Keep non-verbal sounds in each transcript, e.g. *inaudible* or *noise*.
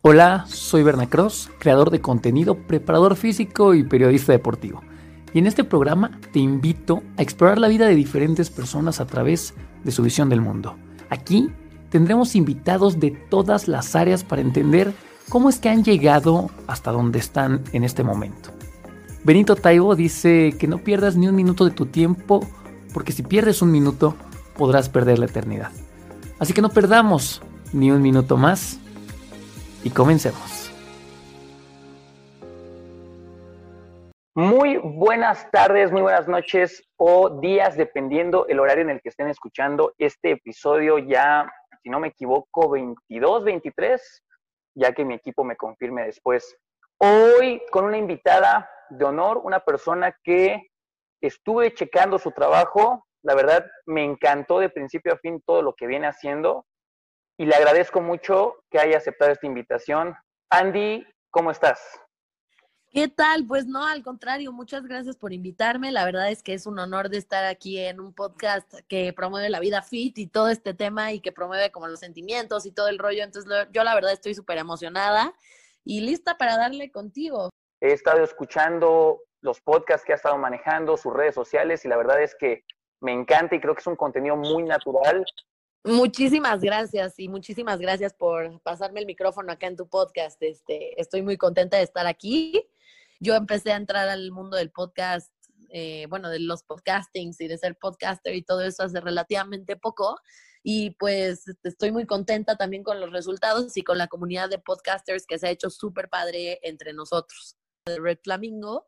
Hola, soy Berna Cross, creador de contenido, preparador físico y periodista deportivo. Y en este programa te invito a explorar la vida de diferentes personas a través de su visión del mundo. Aquí tendremos invitados de todas las áreas para entender cómo es que han llegado hasta donde están en este momento. Benito Taibo dice que no pierdas ni un minuto de tu tiempo, porque si pierdes un minuto, podrás perder la eternidad. Así que no perdamos ni un minuto más y comencemos. Muy buenas tardes, muy buenas noches o días, dependiendo el horario en el que estén escuchando este episodio ya, si no me equivoco, 22, 23, ya que mi equipo me confirme después. Hoy con una invitada de honor, una persona que estuve checando su trabajo, la verdad me encantó de principio a fin todo lo que viene haciendo y le agradezco mucho que haya aceptado esta invitación. Andy, ¿cómo estás? ¿Qué tal? Pues no, al contrario, muchas gracias por invitarme. La verdad es que es un honor de estar aquí en un podcast que promueve la vida fit y todo este tema y que promueve como los sentimientos y todo el rollo. Entonces yo la verdad estoy súper emocionada y lista para darle contigo. He estado escuchando los podcasts que ha estado manejando, sus redes sociales y la verdad es que me encanta y creo que es un contenido muy natural. Muchísimas gracias y muchísimas gracias por pasarme el micrófono acá en tu podcast. Este, estoy muy contenta de estar aquí. Yo empecé a entrar al mundo del podcast, eh, bueno, de los podcastings y de ser podcaster y todo eso hace relativamente poco. Y pues estoy muy contenta también con los resultados y con la comunidad de podcasters que se ha hecho súper padre entre nosotros. Red Flamingo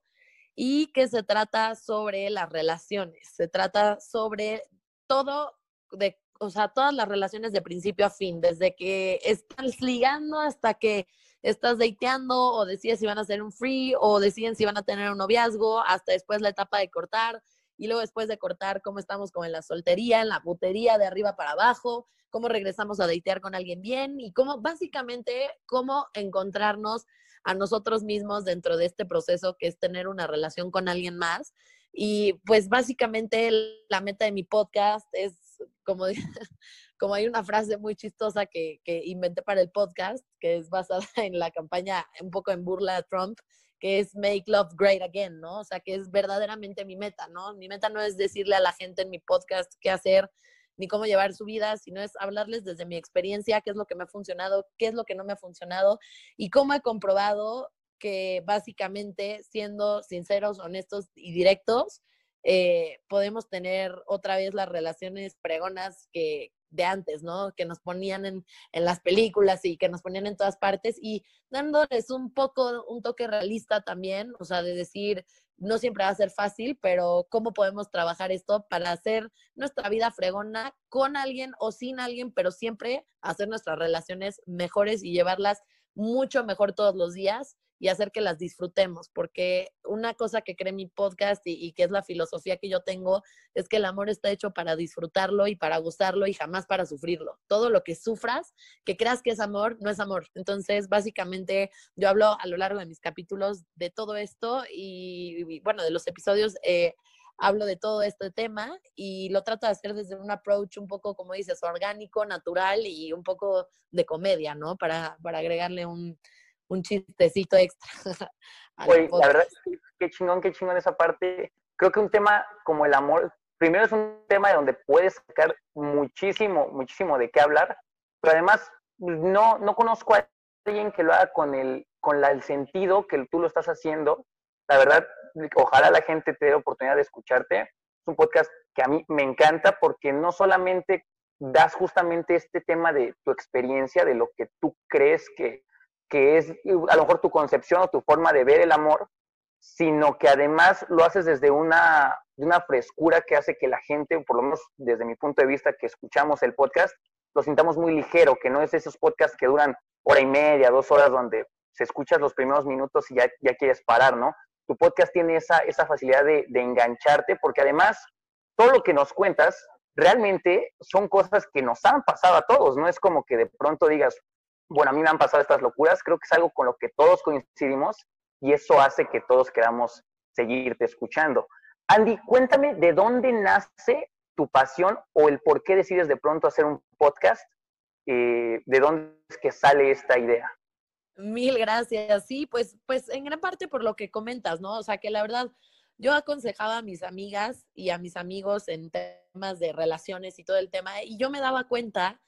y que se trata sobre las relaciones, se trata sobre todo de, o sea, todas las relaciones de principio a fin, desde que estás ligando hasta que estás dateando o decides si van a hacer un free o deciden si van a tener un noviazgo, hasta después la etapa de cortar y luego después de cortar cómo estamos como en la soltería, en la putería, de arriba para abajo, cómo regresamos a datear con alguien bien y cómo básicamente cómo encontrarnos a nosotros mismos dentro de este proceso que es tener una relación con alguien más. Y pues básicamente la meta de mi podcast es, como, *laughs* como hay una frase muy chistosa que, que inventé para el podcast, que es basada *laughs* en la campaña un poco en burla de Trump, que es Make Love Great Again, ¿no? O sea, que es verdaderamente mi meta, ¿no? Mi meta no es decirle a la gente en mi podcast qué hacer, ni cómo llevar su vida, sino es hablarles desde mi experiencia, qué es lo que me ha funcionado, qué es lo que no me ha funcionado y cómo he comprobado que básicamente, siendo sinceros, honestos y directos, eh, podemos tener otra vez las relaciones pregonas que, de antes, ¿no? Que nos ponían en, en, las películas y que nos ponían en todas partes y dándoles un poco, un toque realista también, o sea, de decir, no siempre va a ser fácil, pero cómo podemos trabajar esto para hacer nuestra vida fregona con alguien o sin alguien, pero siempre hacer nuestras relaciones mejores y llevarlas mucho mejor todos los días y hacer que las disfrutemos, porque una cosa que cree mi podcast y, que es la filosofía que yo tengo es que el amor está hecho para disfrutarlo y para gustarlo y jamás para sufrirlo. Todo lo que sufras, que creas que es amor, no es amor. Entonces, básicamente, yo hablo a lo largo de mis capítulos de todo esto y, bueno, de los episodios. Eh, hablo de todo este tema y lo trato de hacer desde un approach un poco, como dices, orgánico, natural y un poco de comedia, ¿no? Para, para agregarle un, un chistecito extra. *laughs* Oye, la verdad, qué chingón, qué chingón esa parte. Creo que un tema como el amor, primero es un tema de donde puedes sacar muchísimo, muchísimo de qué hablar, pero además no, no conozco a alguien que lo haga con el, con la, el sentido que tú lo estás haciendo. La verdad, ojalá la gente te dé oportunidad de escucharte. Es un podcast que a mí me encanta porque no solamente das justamente este tema de tu experiencia, de lo que tú crees que, que es a lo mejor tu concepción o tu forma de ver el amor, sino que además lo haces desde una, una frescura que hace que la gente, por lo menos desde mi punto de vista que escuchamos el podcast, lo sintamos muy ligero, que no es esos podcasts que duran hora y media, dos horas, donde se escuchas los primeros minutos y ya, ya quieres parar, ¿no? Tu podcast tiene esa, esa facilidad de engancharte, porque además todo lo que nos cuentas realmente son cosas que nos han pasado a todos, no es como que de pronto digas, bueno, a mí me han pasado estas locuras, creo que es algo con lo que todos coincidimos y eso hace que todos queramos seguirte escuchando. Andy, cuéntame de dónde nace tu pasión o el por qué decides de pronto hacer un podcast, eh, de dónde es que sale esta idea. Mil gracias. Sí, pues, pues en gran parte por lo que comentas, ¿no? O sea, que la verdad, yo aconsejaba a mis amigas y a mis amigos en temas de relaciones y todo el tema, y yo me daba cuenta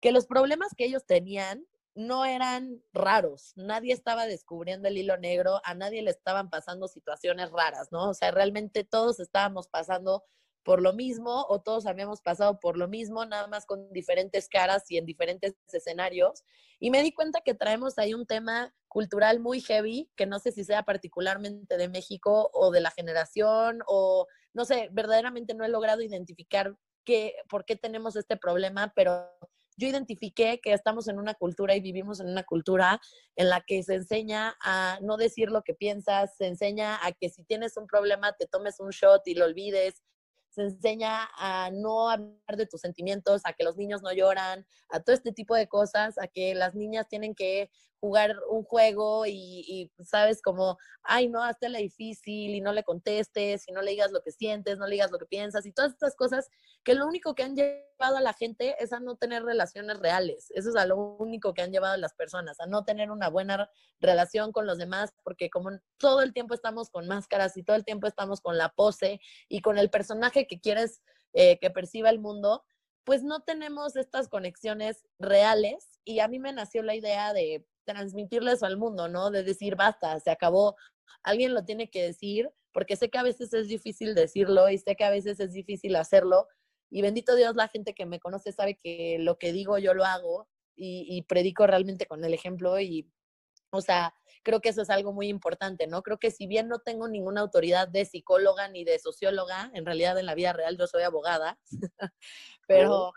que los problemas que ellos tenían no eran raros, nadie estaba descubriendo el hilo negro, a nadie le estaban pasando situaciones raras, ¿no? O sea, realmente todos estábamos pasando por lo mismo o todos habíamos pasado por lo mismo, nada más con diferentes caras y en diferentes escenarios. Y me di cuenta que traemos ahí un tema cultural muy heavy, que no sé si sea particularmente de México o de la generación o no sé, verdaderamente no he logrado identificar qué, por qué tenemos este problema, pero yo identifiqué que estamos en una cultura y vivimos en una cultura en la que se enseña a no decir lo que piensas, se enseña a que si tienes un problema te tomes un shot y lo olvides, se enseña a no hablar de tus sentimientos, a que los niños no lloran, a todo este tipo de cosas, a que las niñas tienen que jugar un juego y, sabes como, ay, no, hazte la difícil y no le contestes y no le digas lo que sientes, no le digas lo que piensas y todas estas cosas que lo único que han llevado a la gente es a no tener relaciones reales. Eso es a lo único que han llevado a las personas, a no tener una buena relación con los demás, porque como todo el tiempo estamos con máscaras y todo el tiempo estamos con la pose y con el personaje que quieres eh, que perciba el mundo, pues no tenemos estas conexiones reales y a mí me nació la idea de transmitirle eso al mundo, ¿no? De decir, basta, se acabó, alguien lo tiene que decir, porque sé que a veces es difícil decirlo y sé que a veces es difícil hacerlo. Y bendito Dios, la gente que me conoce sabe que lo que digo yo lo hago y, y predico realmente con el ejemplo y, o sea, creo que eso es algo muy importante, ¿no? Creo que si bien no tengo ninguna autoridad de psicóloga ni de socióloga, en realidad en la vida real yo soy abogada, *laughs* pero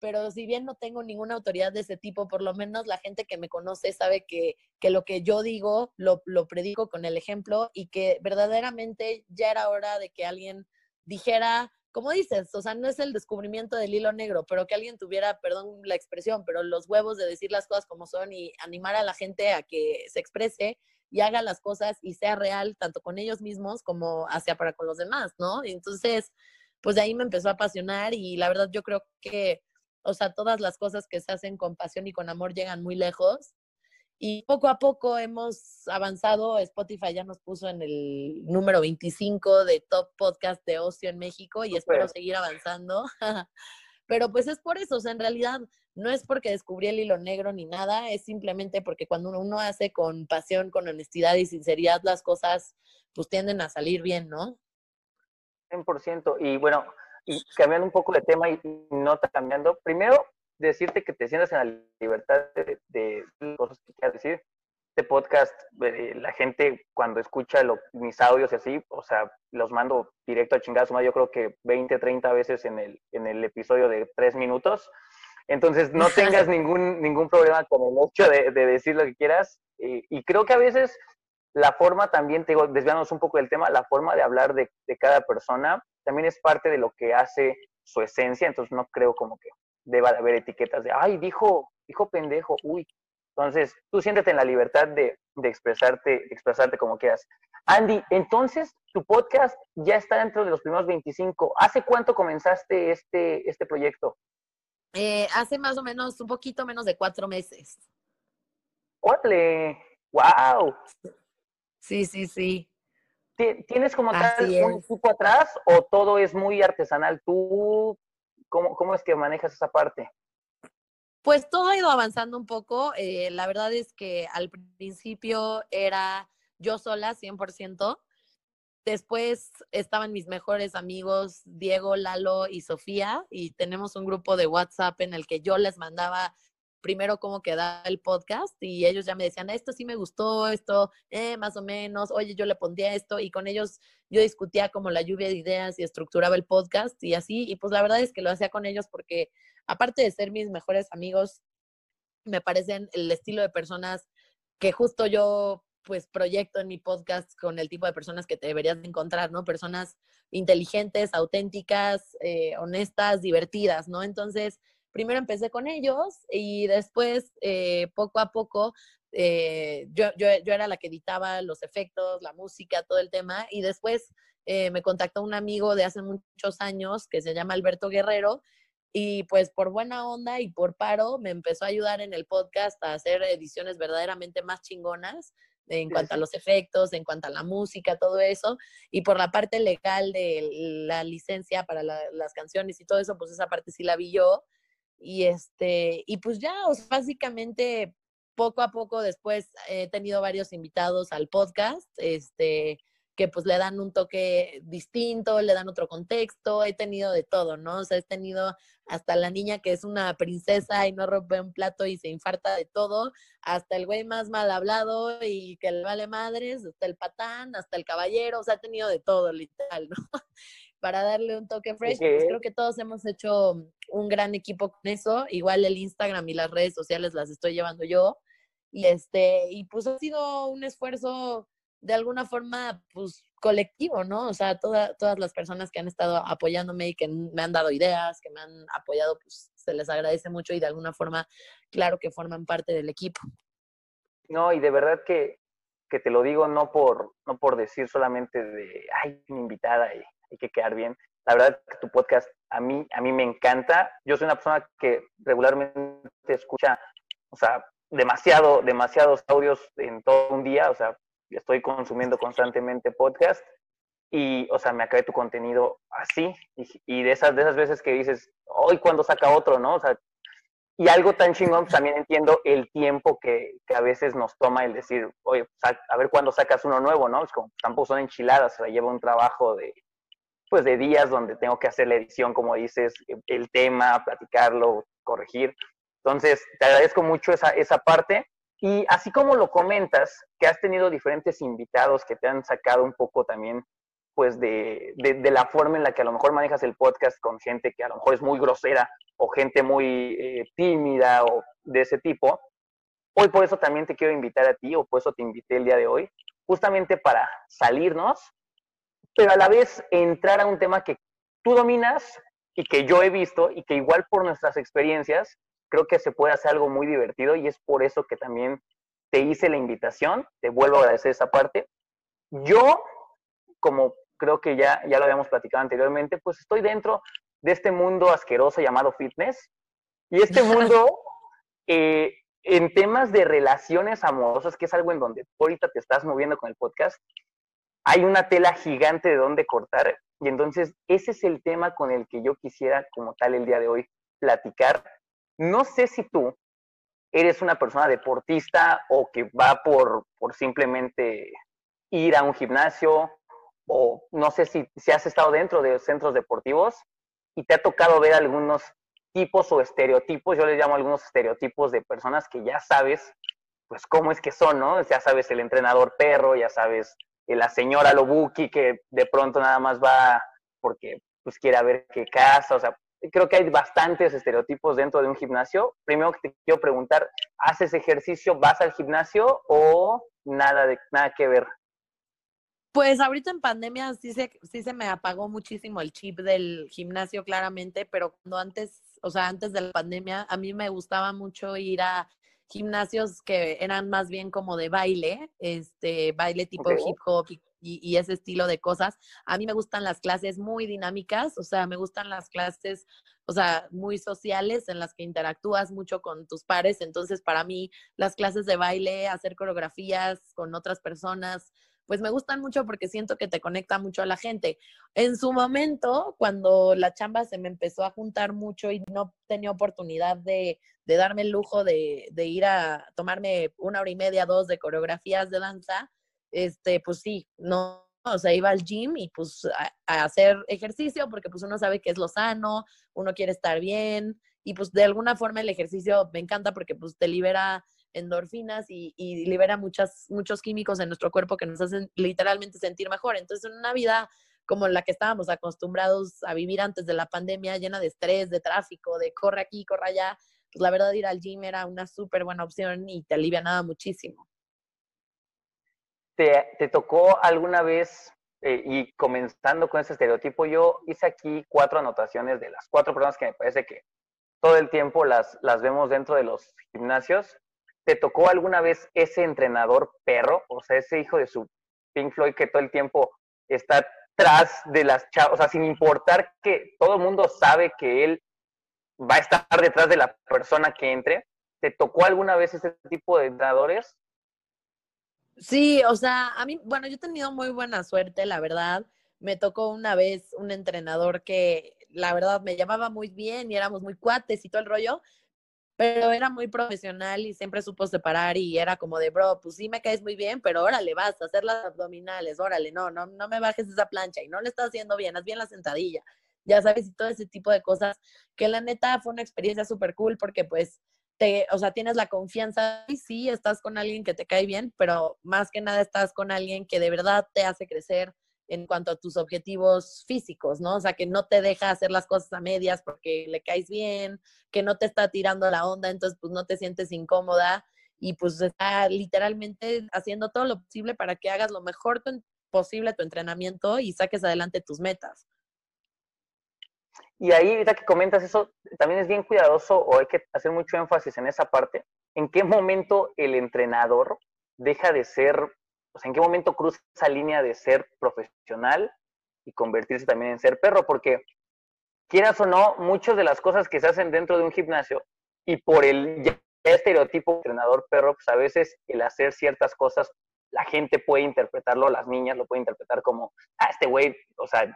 pero si bien no tengo ninguna autoridad de ese tipo, por lo menos la gente que me conoce sabe que, que lo que yo digo lo, lo, predico con el ejemplo y que verdaderamente ya era hora de que alguien dijera, como dices, o sea, no es el descubrimiento del hilo negro, pero que alguien tuviera, perdón la expresión, pero los huevos de decir las cosas como son y animar a la gente a que se exprese y haga las cosas y sea real tanto con ellos mismos como hacia para con los demás, ¿no? entonces, pues de ahí me empezó a apasionar y la verdad yo creo que o sea, todas las cosas que se hacen con pasión y con amor llegan muy lejos. Y poco a poco hemos avanzado. Spotify ya nos puso en el número 25 de top podcast de ocio en México y espero seguir avanzando. *laughs* Pero pues es por eso, o sea, en realidad no es porque descubrí el hilo negro ni nada, es simplemente porque cuando uno hace con pasión, con honestidad y sinceridad las cosas, pues tienden a salir bien, ¿no? 100%. Y bueno, y cambiando un poco de tema y no cambiando, primero decirte que te sientas en la libertad de, de, cosas que quieras decir. Este podcast, eh, la gente cuando escucha mis audios y así, o sea, los mando directo a chingazo, yo creo que 20, 30 veces en el, en el episodio de tres minutos. Entonces, no *laughs* tengas ningún, ningún problema con el hecho de, de decir lo que quieras. Y, y creo que a veces la forma también, te digo, desviándonos un poco del tema, la forma de hablar de, de cada persona también es parte de lo que hace su esencia, entonces no creo como que deba de haber etiquetas de, ay, dijo, dijo pendejo, uy. Entonces, tú siéntete en la libertad de, de expresarte, expresarte como quieras. Andy, entonces, tu podcast ya está dentro de los primeros 25. ¿Hace cuánto comenzaste este, este proyecto? Eh, hace más o menos, un poquito menos de cuatro meses. ¡Órale! ¡Wow! Sí, sí, sí. ¿Tienes como tal un equipo atrás o todo es muy artesanal? ¿Tú cómo, cómo es que manejas esa parte? Pues todo ha ido avanzando un poco. Eh, la verdad es que al principio era yo sola, 100%. Después estaban mis mejores amigos, Diego, Lalo y Sofía, y tenemos un grupo de WhatsApp en el que yo les mandaba primero cómo quedaba el podcast y ellos ya me decían, esto sí me gustó, esto eh, más o menos, oye, yo le pondría esto y con ellos yo discutía como la lluvia de ideas y estructuraba el podcast y así, y pues la verdad es que lo hacía con ellos porque aparte de ser mis mejores amigos, me parecen el estilo de personas que justo yo pues proyecto en mi podcast con el tipo de personas que te deberías encontrar, ¿no? Personas inteligentes, auténticas, eh, honestas, divertidas, ¿no? Entonces, primero empecé con ellos y después, eh, poco a poco, eh, yo, yo, yo, era la que editaba los efectos, la música, todo el tema, y después eh, me contactó un amigo de hace muchos años que se llama Alberto Guerrero, Y pues por buena onda y por paro me empezó a ayudar en el podcast a hacer ediciones verdaderamente más chingonas en cuanto a los efectos, en cuanto a la música, todo eso. Y por la parte legal de la licencia para las canciones y todo eso, pues esa parte sí la vi yo. Y este, y pues ya, básicamente poco a poco después he tenido varios invitados al podcast, este, que pues le dan un toque distinto, le dan otro contexto, he tenido de todo, ¿no? O sea, he tenido hasta la niña que es una princesa y no rompe un plato y se infarta de todo, hasta el güey más mal hablado y que le vale madres, hasta el patán, hasta el caballero, o sea, he tenido de todo, literal, ¿no? *laughs* Para darle un toque fresh, pues creo que todos hemos hecho un gran equipo con eso, igual el Instagram y las redes sociales las estoy llevando yo, y este, y pues ha sido un esfuerzo de alguna forma, pues, colectivo, ¿no? O sea, todas las personas que han estado apoyándome y que me han dado ideas, que me han apoyado, pues, se les agradece mucho y de alguna forma, claro que forman parte del equipo. No, y de verdad que, que te lo digo no por, no por decir solamente de, ay, mi invitada y hay que quedar bien. La verdad que tu podcast a mí, a mí me encanta. Yo soy una persona que regularmente escucha, o sea, demasiado, demasiados audios en todo un día, o sea, estoy consumiendo constantemente podcast y, o sea, me acabé tu contenido así y, de, esas, de esas veces que dices, hoy cuando saca otro, ¿no? O sea, y algo tan chingón, pues también entiendo el tiempo que, que a veces nos toma el decir, oye, pues, a, ver cuándo sacas uno nuevo, ¿no? Es como, tampoco son enchiladas, o sea, lleva un trabajo de, pues, de días donde tengo que hacer la edición, como dices, el tema, platicarlo, corregir. Entonces, te agradezco mucho esa, esa parte. Y así como lo comentas, que has tenido diferentes invitados que te han sacado un poco también, pues, de, de, la forma en la que a lo mejor manejas el podcast con gente que a lo mejor es muy grosera o gente muy eh, tímida o de ese tipo. Hoy por eso también te quiero invitar a ti, o por eso te invité el día de hoy, justamente para salirnos, pero a la vez entrar a un tema que tú dominas y que yo he visto y que igual por nuestras experiencias creo que se puede hacer algo muy divertido y es por eso que también te hice la invitación, te vuelvo a agradecer esa parte. Yo, como creo que ya, ya lo habíamos platicado anteriormente, pues estoy dentro de este mundo asqueroso llamado fitness y este *laughs* mundo eh, en temas de relaciones amorosas, que es algo en donde ahorita te estás moviendo con el podcast, hay una tela gigante de donde cortar y entonces ese es el tema con el que yo quisiera como tal el día de hoy platicar no sé si tú eres una persona deportista o que va por, por simplemente ir a un gimnasio o no sé si, si has estado dentro de centros deportivos y te ha tocado ver algunos tipos o estereotipos, yo les llamo algunos estereotipos de personas que ya sabes, pues cómo es que son, ¿no? Ya sabes el entrenador perro, ya sabes la señora Lobuki que de pronto nada más va porque pues quiere ver qué casa, o sea, creo que hay bastantes estereotipos dentro de un gimnasio. Primero que te quiero preguntar, ¿haces ejercicio, vas al gimnasio o nada, de, nada que ver? Pues ahorita en pandemia sí se, sí se me apagó muchísimo el chip del gimnasio, claramente, pero cuando antes, o sea, antes de la pandemia, a mí me gustaba mucho ir a gimnasios que eran más bien como de baile, este, baile tipo hip hop y y, ese estilo de cosas. A mí me gustan las clases muy dinámicas, o sea, me gustan las clases, o sea, muy sociales en las que interactúas mucho con tus pares. Entonces, para mí, las clases de baile, hacer coreografías con otras personas, pues me gustan mucho porque siento que te conecta mucho a la gente. En su momento, cuando la chamba se me empezó a juntar mucho y no tenía oportunidad de, de darme el lujo de, de, ir a tomarme una hora y media, dos de coreografías de danza, este, pues sí, no, o sea, iba al gym y pues a, hacer ejercicio porque pues uno sabe que es lo sano, uno quiere estar bien y pues de alguna forma el ejercicio me encanta porque pues te libera endorfinas y, y libera muchas, muchos químicos en nuestro cuerpo que nos hacen literalmente sentir mejor. Entonces, en una vida como la que estábamos acostumbrados a vivir antes de la pandemia, llena de estrés, de tráfico, de corre aquí, corre allá, pues la verdad ir al gym era una súper buena opción y te alivia nada muchísimo. ¿Te, tocó alguna vez, eh, y comenzando con ese estereotipo, yo hice aquí cuatro anotaciones de las cuatro personas que me parece que todo el tiempo las, las vemos dentro de los gimnasios. ¿Te tocó alguna vez ese entrenador perro, o sea, ese hijo de su Pink Floyd que todo el tiempo está tras de las chavas, o sea, sin importar que todo el mundo sabe que él va a estar detrás de la persona que entre. ¿Te tocó alguna vez ese tipo de entrenadores? Sí, o sea, a mí, bueno, yo he tenido muy buena suerte, la verdad. Me tocó una vez un entrenador que, la verdad, me llamaba muy bien y éramos muy cuates y todo el rollo, pero era muy profesional y siempre supo separar y era como de, bro, pues sí me caes muy bien, pero órale, vas a hacer las abdominales, órale, no, no, no me bajes esa plancha y no le estás haciendo bien, haz bien la sentadilla, ya sabes, y todo ese tipo de cosas, que la neta fue una experiencia súper cool porque pues te, o sea, tienes la confianza y sí, estás con alguien que te cae bien, pero más que nada estás con alguien que de verdad te hace crecer en cuanto a tus objetivos físicos, ¿no? O sea, que no te deja hacer las cosas a medias porque le caes bien, que no te está tirando la onda, entonces pues no te sientes incómoda y pues está literalmente haciendo todo lo posible para que hagas lo mejor posible tu entrenamiento y saques adelante tus metas. Y ahí, ahorita que comentas eso, también es bien cuidadoso o hay que hacer mucho énfasis en esa parte. ¿En qué momento el entrenador deja de ser, o sea, en qué momento cruza esa línea de ser profesional y convertirse también en ser perro? Porque quieras o no, muchas de las cosas que se hacen dentro de un gimnasio y por el estereotipo entrenador perro, pues a veces el hacer ciertas cosas, la gente puede interpretarlo, las niñas lo pueden interpretar como, ah, este güey, o sea,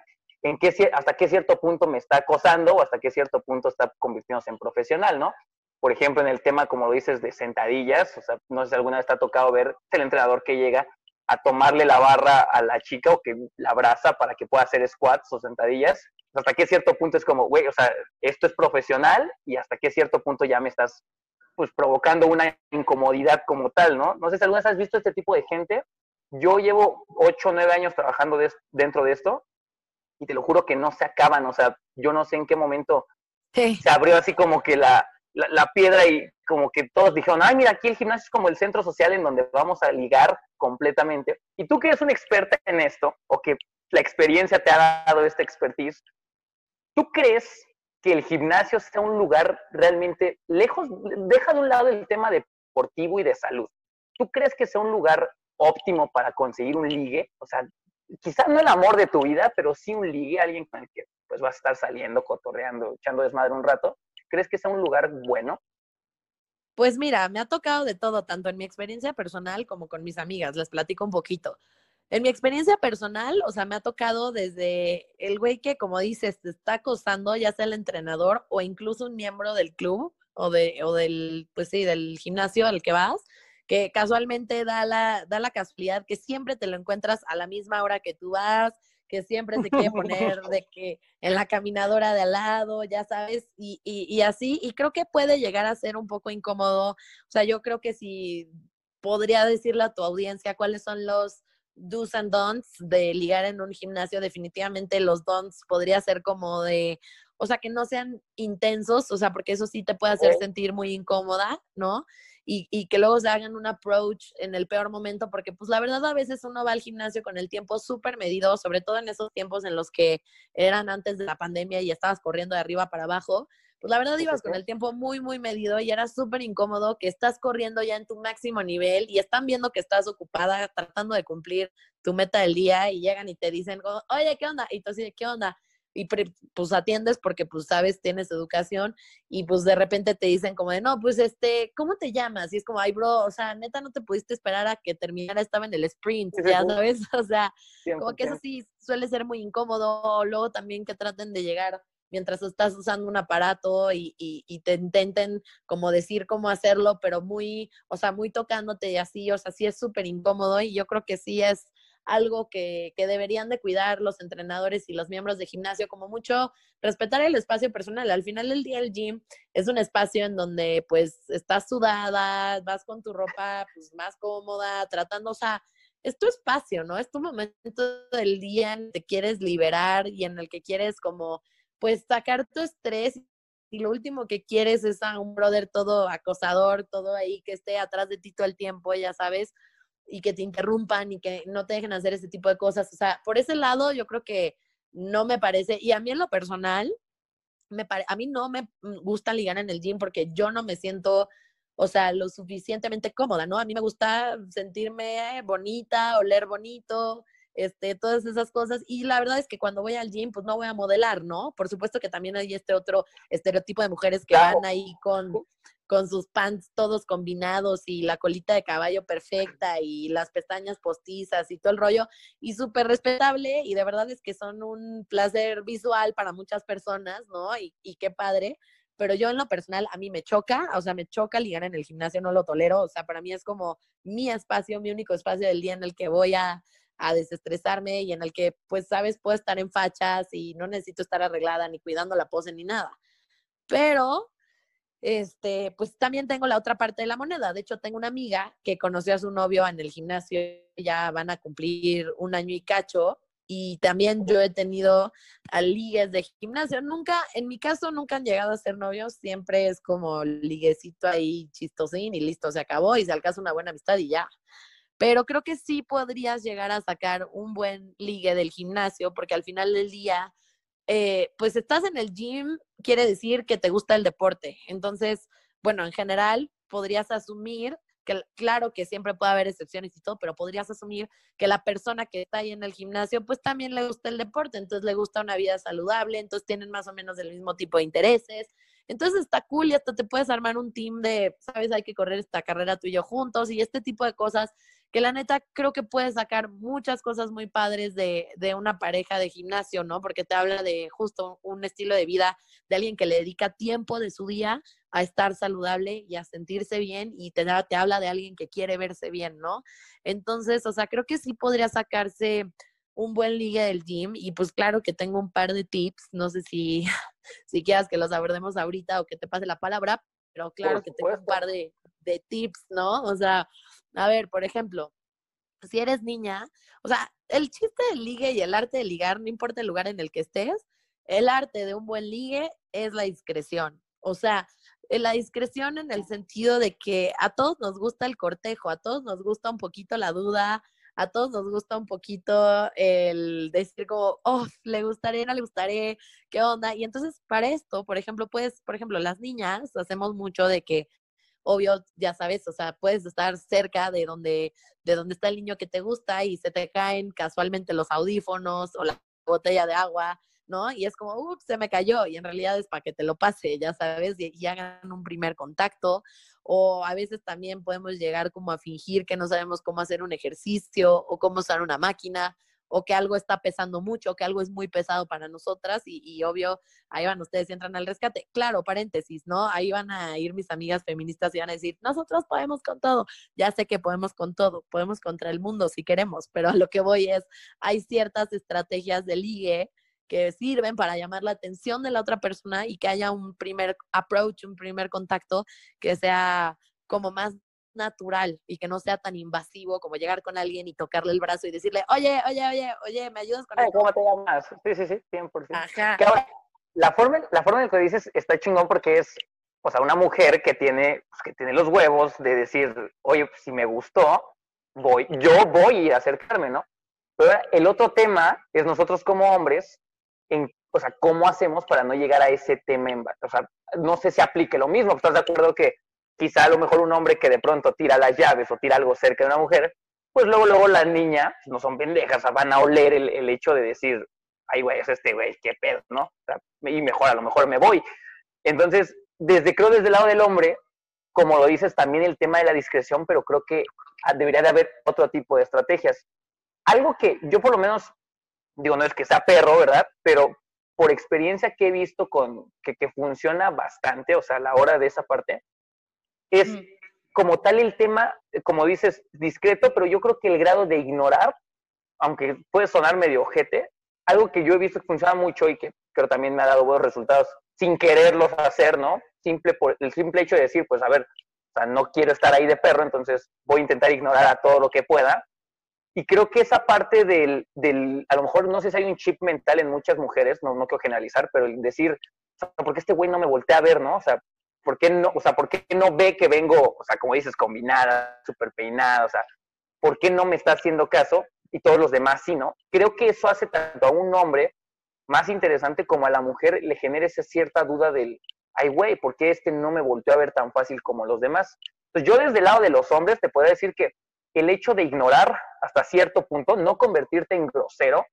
hasta qué cierto punto me está acosando o hasta qué cierto punto está convirtiéndose en profesional, ¿no? Por ejemplo, en el tema, como lo dices, de sentadillas, o sea, no sé si alguna vez te ha tocado ver el entrenador que llega a tomarle la barra a la chica o que la abraza para que pueda hacer squats o sentadillas. Hasta qué cierto punto es como, güey, o sea, esto es profesional y hasta qué cierto punto ya me estás pues provocando una incomodidad como tal, ¿no? No sé si alguna vez has visto este tipo de gente. Yo llevo 8 o 9 años trabajando dentro de esto y te lo juro que no se acaban, o sea, yo no sé en qué momento se abrió así como que la, la, piedra y como que todos dijeron, ay, mira, aquí el gimnasio es como el centro social en donde vamos a ligar completamente. Y tú que eres una experta en esto, o que la experiencia te ha dado esta expertise, ¿tú crees que el gimnasio sea un lugar realmente lejos, deja de un lado el tema deportivo y de salud? ¿Tú crees que sea un lugar óptimo para conseguir un ligue? O sea, quizás no el amor de tu vida, pero sí un ligue, alguien con el que pues vas a estar saliendo, cotorreando, echando desmadre un rato. ¿Crees que sea un lugar bueno? Pues mira, me ha tocado de todo, tanto en mi experiencia personal como con mis amigas. Les platico un poquito. En mi experiencia personal, o sea, me ha tocado desde el güey que, como dices, te está acosando, ya sea el entrenador o incluso un miembro del club o, de, o del, pues sí, del gimnasio al que vas, que casualmente da la, da la casualidad que siempre te lo encuentras a la misma hora que tú vas, que siempre se quiere poner *laughs* de que en la caminadora de al lado, ya sabes, y, y, y, así, y creo que puede llegar a ser un poco incómodo. O sea, yo creo que si podría decirle a tu audiencia cuáles son los do's and don'ts de ligar en un gimnasio, definitivamente los don'ts podría ser como de, o sea, que no sean intensos, o sea, porque eso sí te puede hacer sentir muy incómoda, ¿no? Y, que luego se hagan un approach en el peor momento, porque pues la verdad a veces uno va al gimnasio con el tiempo súper medido, sobre todo en esos tiempos en los que eran antes de la pandemia y estabas corriendo de arriba para abajo, pues la verdad ibas con el tiempo muy, muy medido y era súper incómodo que estás corriendo ya en tu máximo nivel y están viendo que estás ocupada tratando de cumplir tu meta del día y llegan y te dicen, oye, ¿qué onda? Y tú así, ¿qué onda? Y pues atiendes porque pues sabes, tienes educación y pues de repente te dicen como de, no, pues este, ¿cómo te llamas? Y es como, ay, bro, o sea, neta no te pudiste esperar a que terminara, estaba en el sprint, ya sabes, *laughs* o sea, como que eso sí suele ser muy incómodo, luego también que traten de llegar mientras estás usando un aparato y, y, y, te intenten como decir cómo hacerlo, pero muy, o sea, muy tocándote y así, o sea, sí es súper incómodo y yo creo que sí es algo que, que, deberían de cuidar los entrenadores y los miembros de gimnasio, como mucho respetar el espacio personal. Al final del día el gym es un espacio en donde pues estás sudada, vas con tu ropa pues más cómoda, tratando, o sea, es tu espacio, ¿no? Es tu momento del día en el que te quieres liberar y en el que quieres como pues sacar tu estrés y lo último que quieres es a un brother todo acosador, todo ahí que esté atrás de ti todo el tiempo, ya sabes y que te interrumpan y que no te dejen hacer ese tipo de cosas. O sea, por ese lado yo creo que no me parece, y a mí en lo personal, me a mí no me gusta ligar en el gym porque yo no me siento, o sea, lo suficientemente cómoda, ¿no? A mí me gusta sentirme bonita, oler bonito, este, todas esas cosas. Y la verdad es que cuando voy al gym, pues no voy a modelar, ¿no? Por supuesto que también hay este otro estereotipo de mujeres que van ahí con, con sus pants todos combinados y la colita de caballo perfecta y las pestañas postizas y todo el rollo. Y súper respetable y de verdad es que son un placer visual para muchas personas, ¿no? Y, y qué padre pero yo en lo personal a mí me choca, o sea, me choca ligar en el gimnasio, no lo tolero, o sea, para mí es como mi espacio, mi único espacio del día en el que voy a, a desestresarme y en el que, pues, sabes, puedo estar en fachas y no necesito estar arreglada ni cuidando la pose ni nada. Pero, este, pues también tengo la otra parte de la moneda. De hecho, tengo una amiga que conoció a su novio en el gimnasio, ya van a cumplir un año y cacho. Y también yo he tenido a ligues de gimnasio. Nunca, en mi caso, nunca han llegado a ser novios. Siempre es como liguecito ahí chistosín y listo, se acabó y se alcanza una buena amistad y ya pero creo que sí podrías llegar a sacar un buen ligue del gimnasio, porque al final del día, eh, pues estás en el gym, quiere decir que te gusta el deporte. Entonces, bueno, en general, podrías asumir que claro que siempre puede haber excepciones y todo, pero podrías asumir que la persona que está ahí en el gimnasio, pues también le gusta el deporte, entonces le gusta una vida saludable, entonces tienen más o menos el mismo tipo de intereses. Entonces está cool y hasta te puedes armar un team de, sabes, hay que correr esta carrera tú y yo juntos y este tipo de cosas que la neta creo que puedes sacar muchas cosas muy padres de, de, una pareja de gimnasio, ¿no? Porque te habla de justo un estilo de vida de alguien que le dedica tiempo de su día a estar saludable y a sentirse bien y te, da, te habla de alguien que quiere verse bien, ¿no? Entonces, o sea, creo que sí podría sacarse un buen ligue del gym y pues claro que tengo un par de tips, no sé si, *laughs* si quieras que los abordemos ahorita o que te pase la palabra, pero claro que tengo un par de, de tips, ¿no? O sea, a ver, por ejemplo, si eres niña, o sea, el chiste del ligue y el arte de ligar, no importa el lugar en el que estés, el arte de un buen ligue es la discreción. O sea, eh, la discreción en el sentido de que a todos nos gusta el cortejo, a todos nos gusta un poquito la duda, a todos nos gusta un poquito el decir como, oh, le gustaré, no le gustaré, qué onda. Y entonces para esto, por ejemplo, pues, por ejemplo, las niñas hacemos mucho de que obvio, ya sabes, o sea, puedes estar cerca de donde, de donde está el niño que te gusta y se te caen casualmente los audífonos o la botella de agua, ¿no? Y es como, ups, se me cayó, y en realidad es para que te lo pase, ya sabes, y, y, hagan un primer contacto. O a veces también podemos llegar como a fingir que no sabemos cómo hacer un ejercicio o cómo usar una máquina o que algo está pesando mucho, que algo es muy pesado para nosotras y, obvio, ahí van ustedes y entran al rescate. Claro, paréntesis, ¿no? Ahí van a ir mis amigas feministas y van a decir, nosotros podemos con todo. Ya sé que podemos con todo, podemos contra el mundo si queremos, pero a lo que voy es, hay ciertas estrategias de ligue que sirven para llamar la atención de la otra persona y que haya un primer approach, un primer contacto que sea como más natural y que no sea tan invasivo como llegar con alguien y tocarle el brazo y decirle, oye, oye, oye, oye, ¿me ayudas con esto? ¿Cómo te llamas? Sí, sí, sí, 100%. Ajá. la forma, la forma en que dices está chingón porque es, o sea, una mujer que tiene, pues, que tiene los huevos de decir, oye, pues, si me gustó, voy, yo voy a acercarme, ¿no? Pero el otro tema es nosotros como hombres, en, o sea, ¿cómo hacemos para no llegar a ese tema? En, o sea, no sé si aplique lo mismo, ¿estás de acuerdo que quizá a lo mejor un hombre que de pronto tira las llaves o tira algo cerca de una mujer, pues luego, luego las niñas no son pendejas, van a oler el, hecho de decir, ay, güey, es este güey, qué pedo, ¿no? y mejor, a lo mejor me voy. Entonces, desde, creo desde el lado del hombre, como lo dices, también el tema de la discreción, pero creo que debería de haber otro tipo de estrategias. Algo que yo por lo menos, digo, no es que sea perro, ¿verdad? Pero por experiencia que he visto con que, que funciona bastante, o sea, a la hora de esa parte, es como tal el tema, como dices, discreto, pero yo creo que el grado de ignorar, aunque puede sonar medio ojete, algo que yo he visto que funciona mucho y que creo también me ha dado buenos resultados sin quererlos hacer, ¿no? Simple por el simple hecho de decir, pues a ver, o sea, no quiero estar ahí de perro, entonces voy a intentar ignorar a todo lo que pueda. Y creo que esa parte del, del a lo mejor no sé si hay un chip mental en muchas mujeres, no, no quiero generalizar, pero el decir, o sea, porque este güey no me voltea a ver, ¿no? O sea, ¿por qué no, o sea, por qué no ve que vengo, o sea, como dices, combinada, súper peinada, o sea, ¿por qué no me está haciendo caso? Y todos los demás sí, ¿no? Creo que eso hace tanto a un hombre más interesante como a la mujer le genera esa cierta duda del, ay, güey, ¿por qué este no me volteó a ver tan fácil como los demás? Entonces, yo desde el lado de los hombres te puedo decir que el hecho de ignorar hasta cierto punto, no convertirte en grosero,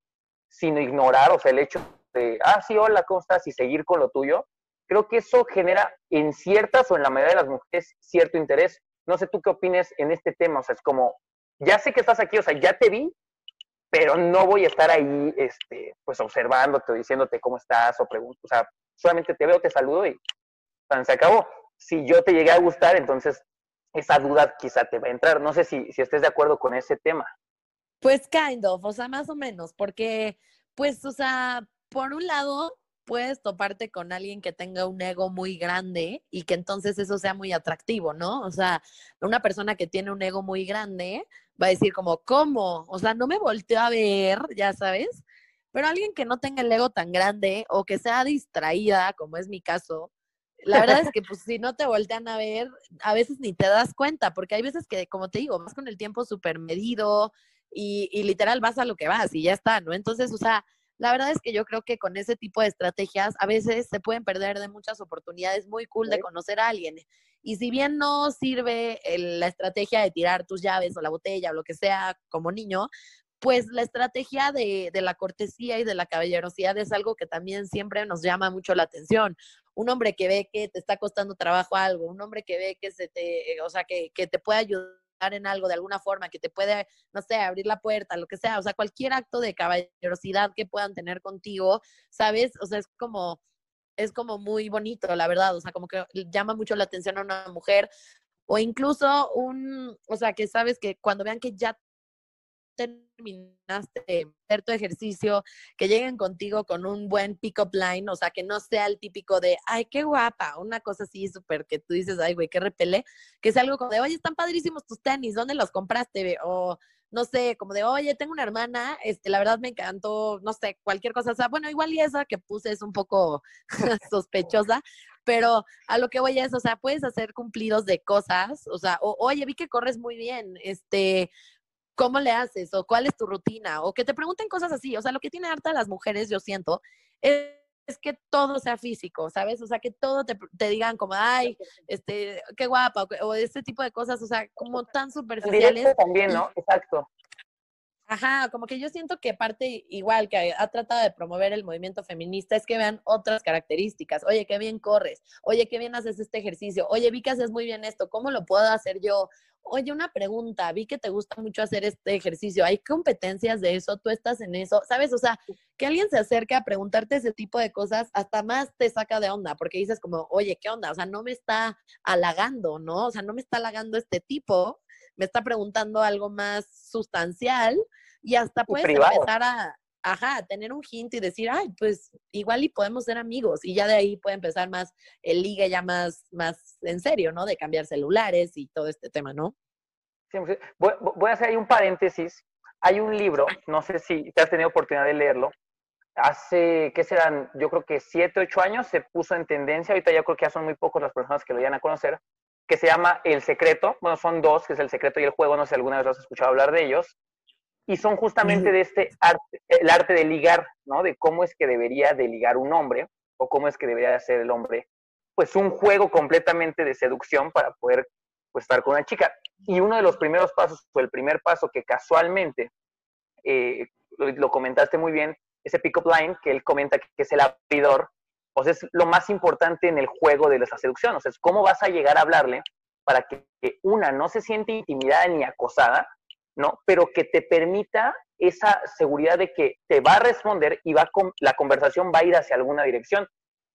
sino ignorar, o sea, el hecho de, ah, sí, hola, ¿cómo estás? Y seguir con lo tuyo, creo que eso genera en ciertas o en la mayoría de las mujeres cierto interés. No sé tú qué opines en este tema, o sea, es como, ya sé que estás aquí, o sea, ya te vi, pero no voy a estar ahí, este, pues observándote o diciéndote cómo estás o pregunto, o sea, solamente te veo, te saludo y se acabó. Si yo te llegué a gustar, entonces esa duda quizá te va a entrar. No sé si, si estés de acuerdo con ese tema. Pues kind of, o sea, más o menos, porque, pues, o sea, por un lado, puedes toparte con alguien que tenga un ego muy grande y que entonces eso sea muy atractivo, ¿no? O sea, una persona que tiene un ego muy grande va a decir como, ¿cómo? O sea, no me volteo a ver, ya sabes, pero alguien que no tenga el ego tan grande o que sea distraída, como es mi caso, la verdad es que pues si no te voltean a ver, a veces ni te das cuenta, porque hay veces que, como te digo, vas con el tiempo súper medido y, y literal vas a lo que vas y ya está, ¿no? Entonces, o sea, la verdad es que yo creo que con ese tipo de estrategias a veces se pueden perder de muchas oportunidades muy cool de conocer a alguien. Y si bien no sirve la estrategia de tirar tus llaves o la botella o lo que sea como niño, pues la estrategia de, de, la cortesía y de la caballerosidad es algo que también siempre nos llama mucho la atención. Un hombre que ve que te está costando trabajo algo, un hombre que ve que se te, o sea, que, que te puede ayudar en algo de alguna forma, que te puede, no sé, abrir la puerta, lo que sea, o sea, cualquier acto de caballerosidad que puedan tener contigo, ¿sabes? O sea, es como, es como muy bonito, la verdad, o sea, como que llama mucho la atención a una mujer o incluso un, o sea, que sabes que cuando vean que ya terminaste hacer tu ejercicio, que lleguen contigo con un buen pick-up line, o sea, que no sea el típico de, ay, qué guapa, una cosa así súper que tú dices, ay, güey, qué repele, que es algo como de, oye, están padrísimos tus tenis, ¿dónde los compraste? O no sé, como de, oye, tengo una hermana, este, la verdad me encantó, no sé, cualquier cosa, o sea, bueno, igual y esa que puse es un poco *laughs* sospechosa, pero a lo que voy es, o sea, puedes hacer cumplidos de cosas, o sea, o, oye, vi que corres muy bien, este, ¿cómo le haces? ¿O cuál es tu rutina? O que te pregunten cosas así. O sea, lo que tiene harta las mujeres, yo siento, es, que todo sea físico, ¿sabes? O sea, que todo te, digan como, ay, este, qué guapa, o, este tipo de cosas, o sea, como tan superficiales. también, ¿no? Exacto. Ajá, como que yo siento que parte igual que ha tratado de promover el movimiento feminista es que vean otras características. Oye, qué bien corres. Oye, qué bien haces este ejercicio. Oye, vi que haces muy bien esto. ¿Cómo lo puedo hacer yo? Oye, una pregunta. Vi que te gusta mucho hacer este ejercicio. ¿Hay competencias de eso? ¿Tú estás en eso? ¿Sabes? O sea, que alguien se acerque a preguntarte ese tipo de cosas hasta más te saca de onda porque dices como, oye, ¿qué onda? O sea, no me está halagando, ¿no? O sea, no me está halagando este tipo me está preguntando algo más sustancial y hasta puedes empezar a, ajá, tener un hint y decir, ay, pues igual y podemos ser amigos. Y ya de ahí puede empezar más el ligue ya más, más en serio, ¿no? De cambiar celulares y todo este tema, ¿no? Sí, voy, voy a hacer ahí un paréntesis. Hay un libro, no sé si te has tenido oportunidad de leerlo, hace, ¿qué serán? Yo creo que siete, ocho años se puso en tendencia, ahorita ya creo que ya son muy pocos las personas que lo vayan a conocer, que se llama El Secreto. Bueno, son dos, que es El Secreto y el Juego, no sé si alguna vez has escuchado hablar de ellos. Y son justamente de este arte, el arte de ligar, ¿no? De cómo es que debería de ligar un hombre o cómo es que debería de hacer el hombre. Pues un juego completamente de seducción para poder pues, estar con una chica. Y uno de los primeros pasos, o el primer paso que casualmente, eh, lo, comentaste muy bien, ese pick-up line que él comenta que es el abridor, o sea, es lo más importante en el juego de la seducción. O sea, es cómo vas a llegar a hablarle para que, una no se siente intimidada ni acosada, ¿no? Pero que te permita esa seguridad de que te va a responder y va con, la conversación va a ir hacia alguna dirección.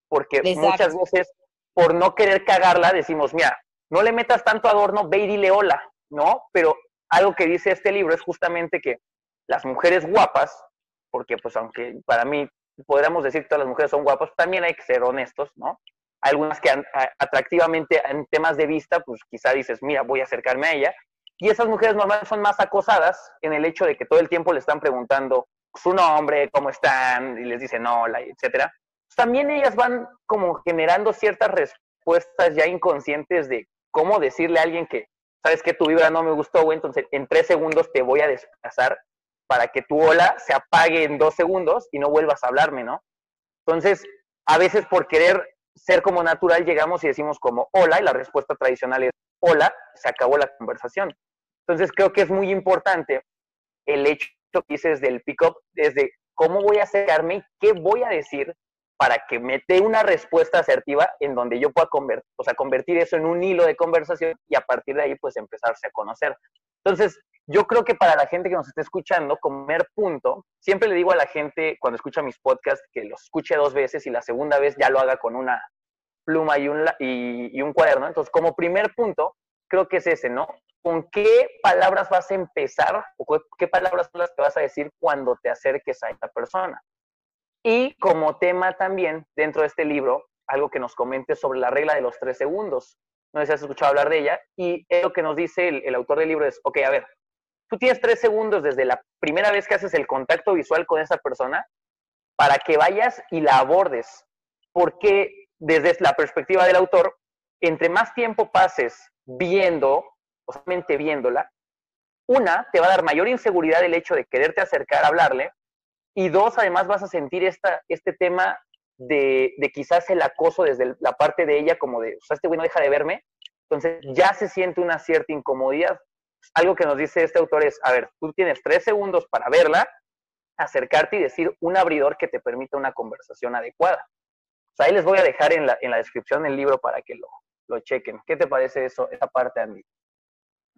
Porque muchas veces, por no querer cagarla, decimos, mira, no le metas tanto adorno, ve y dile hola, ¿no? Pero algo que dice este libro es justamente que las mujeres guapas, porque pues aunque para mí podríamos decir que todas las mujeres son guapas, también hay que ser honestos, ¿no? Algunas que atractivamente en temas de vista, pues quizá dices, mira, voy a acercarme a ella. Y esas mujeres normalmente son más acosadas en el hecho de que todo el tiempo le están preguntando su nombre, cómo están, y les dicen hola, etcétera. Pues también ellas van como generando ciertas respuestas ya inconscientes de cómo decirle a alguien que, sabes que tu vibra no me gustó, güey, entonces en tres segundos te voy a desplazar para que tu hola se apague en dos segundos y no vuelvas a hablarme, ¿no? Entonces, a veces por querer ser como natural llegamos y decimos como hola y la respuesta tradicional es hola, se acabó la conversación. Entonces creo que es muy importante el hecho que dices del pick-up, desde cómo voy a acercarme y qué voy a decir para que me dé una respuesta asertiva en donde yo pueda convertir, o sea, convertir eso en un hilo de conversación y a partir de ahí pues empezarse a conocer. Entonces, yo creo que para la gente que nos esté escuchando, comer punto, siempre le digo a la gente cuando escucha mis podcasts que los escuche dos veces y la segunda vez ya lo haga con una pluma y un, y, y un cuaderno. Entonces, como primer punto, creo que es ese, ¿no? ¿Con qué palabras vas a empezar o qué palabras son las que vas a decir cuando te acerques a esta persona? Y como tema también, dentro de este libro, algo que nos comente sobre la regla de los tres segundos. No sé si has escuchado hablar de ella. Y lo que nos dice el, autor del libro es, ok, a ver, tú tienes tres segundos desde la primera vez que haces el contacto visual con esa persona para que vayas y la abordes. Porque desde la perspectiva del autor, entre más tiempo pases viendo, o solamente viéndola, una, te va a dar mayor inseguridad el hecho de quererte acercar a hablarle, y dos, además vas a sentir esta, este tema de, de, quizás el acoso desde la parte de ella, como de, o sea, este güey no deja de verme. Entonces ya se siente una cierta incomodidad. Algo que nos dice este autor es, a ver, tú tienes tres segundos para verla, acercarte y decir un abridor que te permita una conversación adecuada. O sea, ahí les voy a dejar en la, en la descripción del libro para que lo, lo chequen. ¿Qué te parece eso, esa parte, Andy?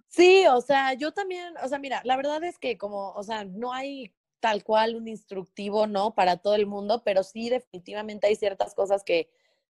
Sí, o sea, yo también, o sea, mira, la verdad es que como, o sea, no hay tal cual un instructivo, ¿no? Para todo el mundo, pero sí definitivamente hay ciertas cosas que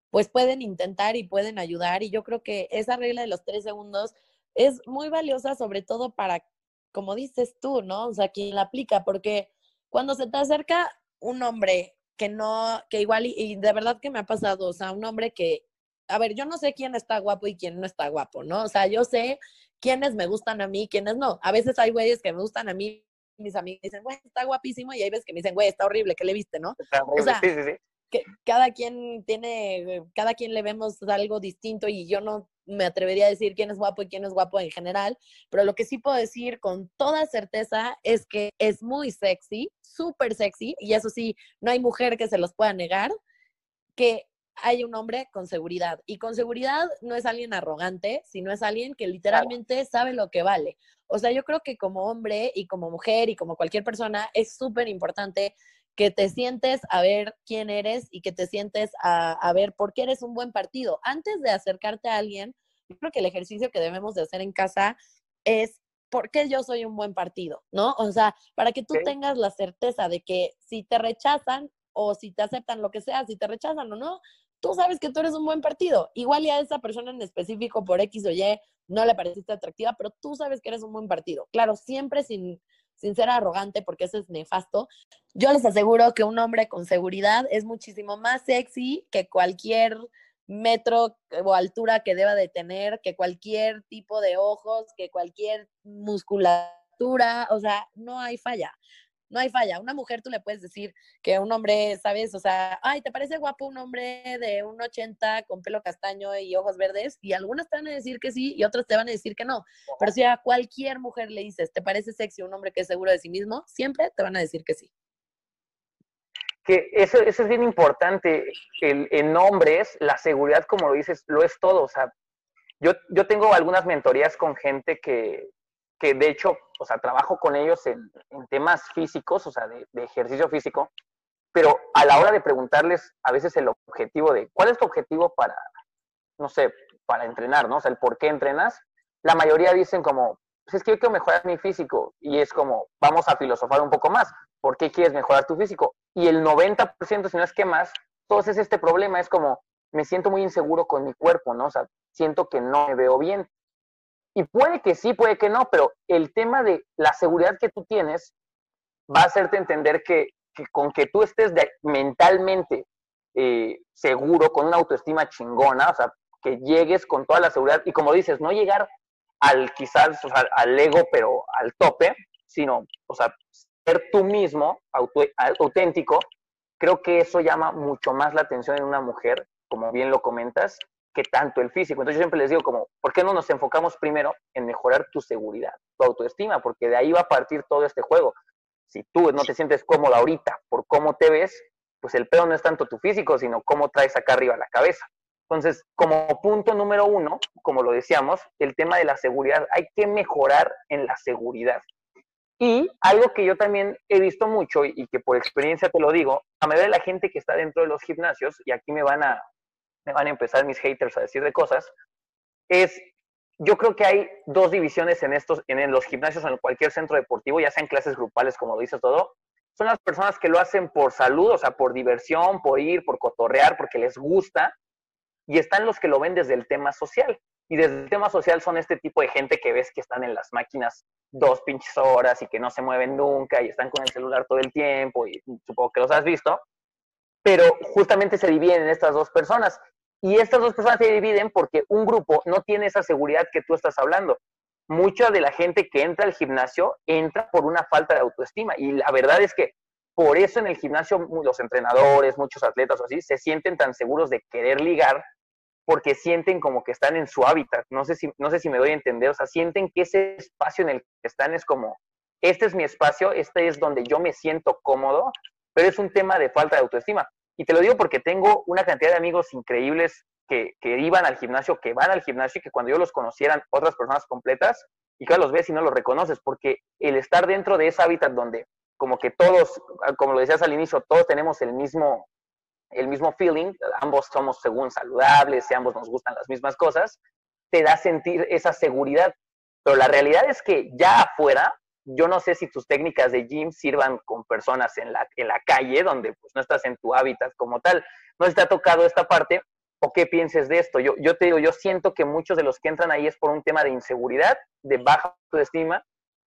pues pueden intentar y pueden ayudar y yo creo que esa regla de los tres segundos es muy valiosa sobre todo para, como dices tú, ¿no? O sea, quien la aplica, porque cuando se te acerca un hombre que no, que igual, y, y de verdad que me ha pasado, o sea, un hombre que, a ver, yo no sé quién está guapo y quién no está guapo, ¿no? O sea, yo sé quiénes me gustan a mí, quiénes no. A veces hay güeyes que me gustan a mí mis amigos dicen, güey, está guapísimo, y hay veces que me dicen, güey, está horrible, ¿qué le viste, no? o sea, sí, sí, sí. Que cada quien tiene, cada quien le vemos algo distinto y yo no me atrevería a decir quién es guapo y quién es guapo en general, pero lo que sí puedo decir con toda certeza es que es muy sexy, súper sexy, y eso sí, no hay mujer que se los pueda negar, que hay un hombre con seguridad. Y con seguridad no es alguien arrogante, sino es alguien que literalmente sabe lo que vale. O sea, yo creo que como hombre y como mujer y como cualquier persona es súper importante que te sientes a ver quién eres y que te sientes a, a, ver por qué eres un buen partido. Antes de acercarte a alguien, yo creo que el ejercicio que debemos de hacer en casa es por qué yo soy un buen partido, ¿no? O sea, para que tú tengas la certeza de que si te rechazan o si te aceptan lo que sea, si te rechazan o no, tú sabes que tú eres un buen partido. Igual ya a esa persona en específico por X o Y no le pareciste atractiva, pero tú sabes que eres un buen partido. Claro, siempre sin, sin ser arrogante, porque eso es nefasto. Yo les aseguro que un hombre con seguridad es muchísimo más sexy que cualquier metro o altura que deba de tener, que cualquier tipo de ojos, que cualquier musculatura, o sea, no hay falla no hay falla. Una mujer tú le puedes decir que un hombre, ¿sabes? O sea, ay, ¿te parece guapo un hombre de un 80 con pelo castaño y ojos verdes? Y algunas te van a decir que sí y otras te van a decir que no. Pero si a cualquier mujer le dices, ¿te parece sexy un hombre que es seguro de sí mismo? Siempre te van a decir que sí. Que eso, eso es bien importante. El, en hombres, la seguridad, como lo dices, lo es todo. O sea, yo, yo tengo algunas mentorías con gente que, de hecho, o sea, trabajo con ellos en, temas físicos, o sea, de, ejercicio físico, pero a la hora de preguntarles a veces el objetivo de, ¿cuál es tu objetivo para, no sé, para entrenar, ¿no? O sea, el por qué entrenas, la mayoría dicen como, pues es que yo quiero mejorar mi físico, y es como, vamos a filosofar un poco más, ¿por qué quieres mejorar tu físico? Y el 90%, si no es que más, entonces este problema es como, me siento muy inseguro con mi cuerpo, ¿no? O sea, siento que no me veo bien. Y puede que sí, puede que no, pero el tema de la seguridad que tú tienes va a hacerte entender que, con que tú estés mentalmente eh, seguro, con una autoestima chingona, o sea, que llegues con toda la seguridad y como dices, no llegar al quizás, o sea, al ego, pero al tope, sino, o sea, ser tú mismo, auténtico, creo que eso llama mucho más la atención en una mujer, como bien lo comentas, que tanto el físico. Entonces yo siempre les digo como, ¿por qué no nos enfocamos primero en mejorar tu seguridad, tu autoestima? Porque de ahí va a partir todo este juego. Si tú no te sientes cómoda ahorita por cómo te ves, pues el pedo no es tanto tu físico, sino cómo traes acá arriba la cabeza. Entonces, como punto número uno, como lo decíamos, el tema de la seguridad, hay que mejorar en la seguridad. Y algo que yo también he visto mucho y que por experiencia te lo digo, a medida de la gente que está dentro de los gimnasios, y aquí me van a, me van a empezar mis haters a decir de cosas, es, yo creo que hay dos divisiones en estos, en los gimnasios o en cualquier centro deportivo, ya sean clases grupales, como dices todo, son las personas que lo hacen por salud, o sea, por diversión, por ir, por cotorrear, porque les gusta, y están los que lo ven desde el tema social. Y desde el tema social son este tipo de gente que ves que están en las máquinas dos pinches horas y que no se mueven nunca y están con el celular todo el tiempo y supongo que los has visto. Pero justamente se dividen en estas dos personas. Y estas dos personas se dividen porque un grupo no tiene esa seguridad que tú estás hablando. Mucha de la gente que entra al gimnasio entra por una falta de autoestima. Y la verdad es que por eso en el gimnasio los entrenadores, muchos atletas o así, se sienten tan seguros de querer ligar porque sienten como que están en su hábitat. No sé si, no sé si me doy a entender, o sea, sienten que ese espacio en el que están es como, este es mi espacio, este es donde yo me siento cómodo, pero es un tema de falta de autoestima. Y te lo digo porque tengo una cantidad de amigos increíbles que, que iban al gimnasio, que van al gimnasio y que cuando yo los conocieran otras personas completas, y que los ves y no los reconoces, porque el estar dentro de ese hábitat donde como que todos, como lo decías al inicio, todos tenemos el mismo, el mismo feeling, ambos somos según saludables, y ambos nos gustan las mismas cosas, te da sentir esa seguridad. Pero la realidad es que ya afuera, yo no sé si tus técnicas de gym sirvan con personas en la, en la calle, donde pues no estás en tu hábitat como tal. No te ha tocado esta parte o qué pienses de esto. Yo, yo te digo, yo siento que muchos de los que entran ahí es por un tema de inseguridad, de baja autoestima,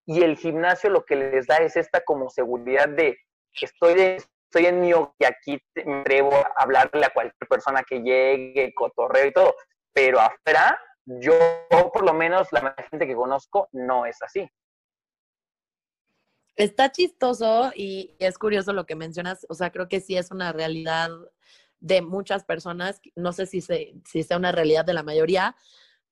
y el gimnasio lo que les da es esta como seguridad de estoy de, estoy en mi y aquí me atrevo a hablarle a cualquier persona que llegue, cotorreo y todo. Pero afuera, yo, por lo menos, la gente que conozco, no es así. Está chistoso y es curioso lo que mencionas. O sea, creo que sí es una realidad de muchas personas. No sé si, se, si sea una realidad de la mayoría,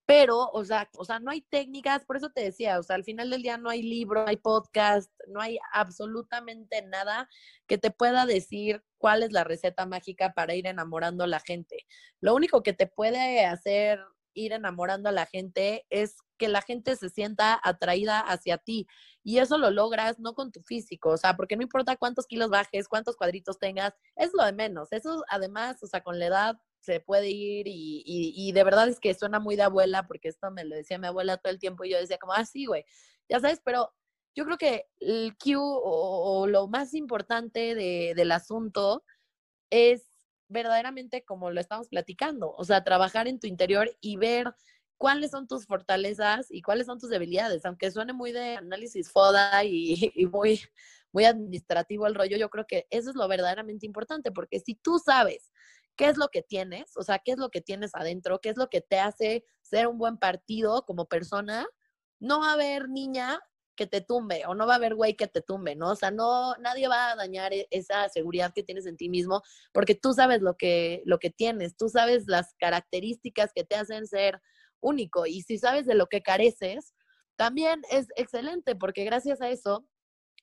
pero, o sea, o sea, no hay técnicas, por eso te decía, o sea, al final del día no hay libro, no hay podcast, no hay absolutamente nada que te pueda decir cuál es la receta mágica para ir enamorando a la gente. Lo único que te puede hacer ir enamorando a la gente es que la gente se sienta atraída hacia ti. Y eso lo logras no con tu físico, o sea, porque no importa cuántos kilos bajes, cuántos cuadritos tengas, es lo de menos. Eso además, o sea, con la edad se puede ir y, y, de verdad es que suena muy de abuela, porque esto me lo decía mi abuela todo el tiempo y yo decía como, ah, sí, güey, ya sabes, pero yo creo que el Q o, lo más importante de, del asunto es verdaderamente como lo estamos platicando, o sea, trabajar en tu interior y ver cuáles son tus fortalezas y cuáles son tus debilidades, aunque suene muy de análisis FODA *laughs* y, muy, muy administrativo el rollo, yo creo que eso es lo verdaderamente importante, porque si tú sabes qué es lo que tienes, o sea, qué es lo que tienes adentro, qué es lo que te hace ser un buen partido como persona, no va a haber niña que te tumbe o no va a haber güey que te tumbe, ¿no? O sea, no, nadie va a dañar e, esa seguridad que tienes en ti mismo porque tú sabes lo que, lo que tienes, tú sabes las características que te hacen ser único y si sabes de lo que careces, también es excelente porque gracias a eso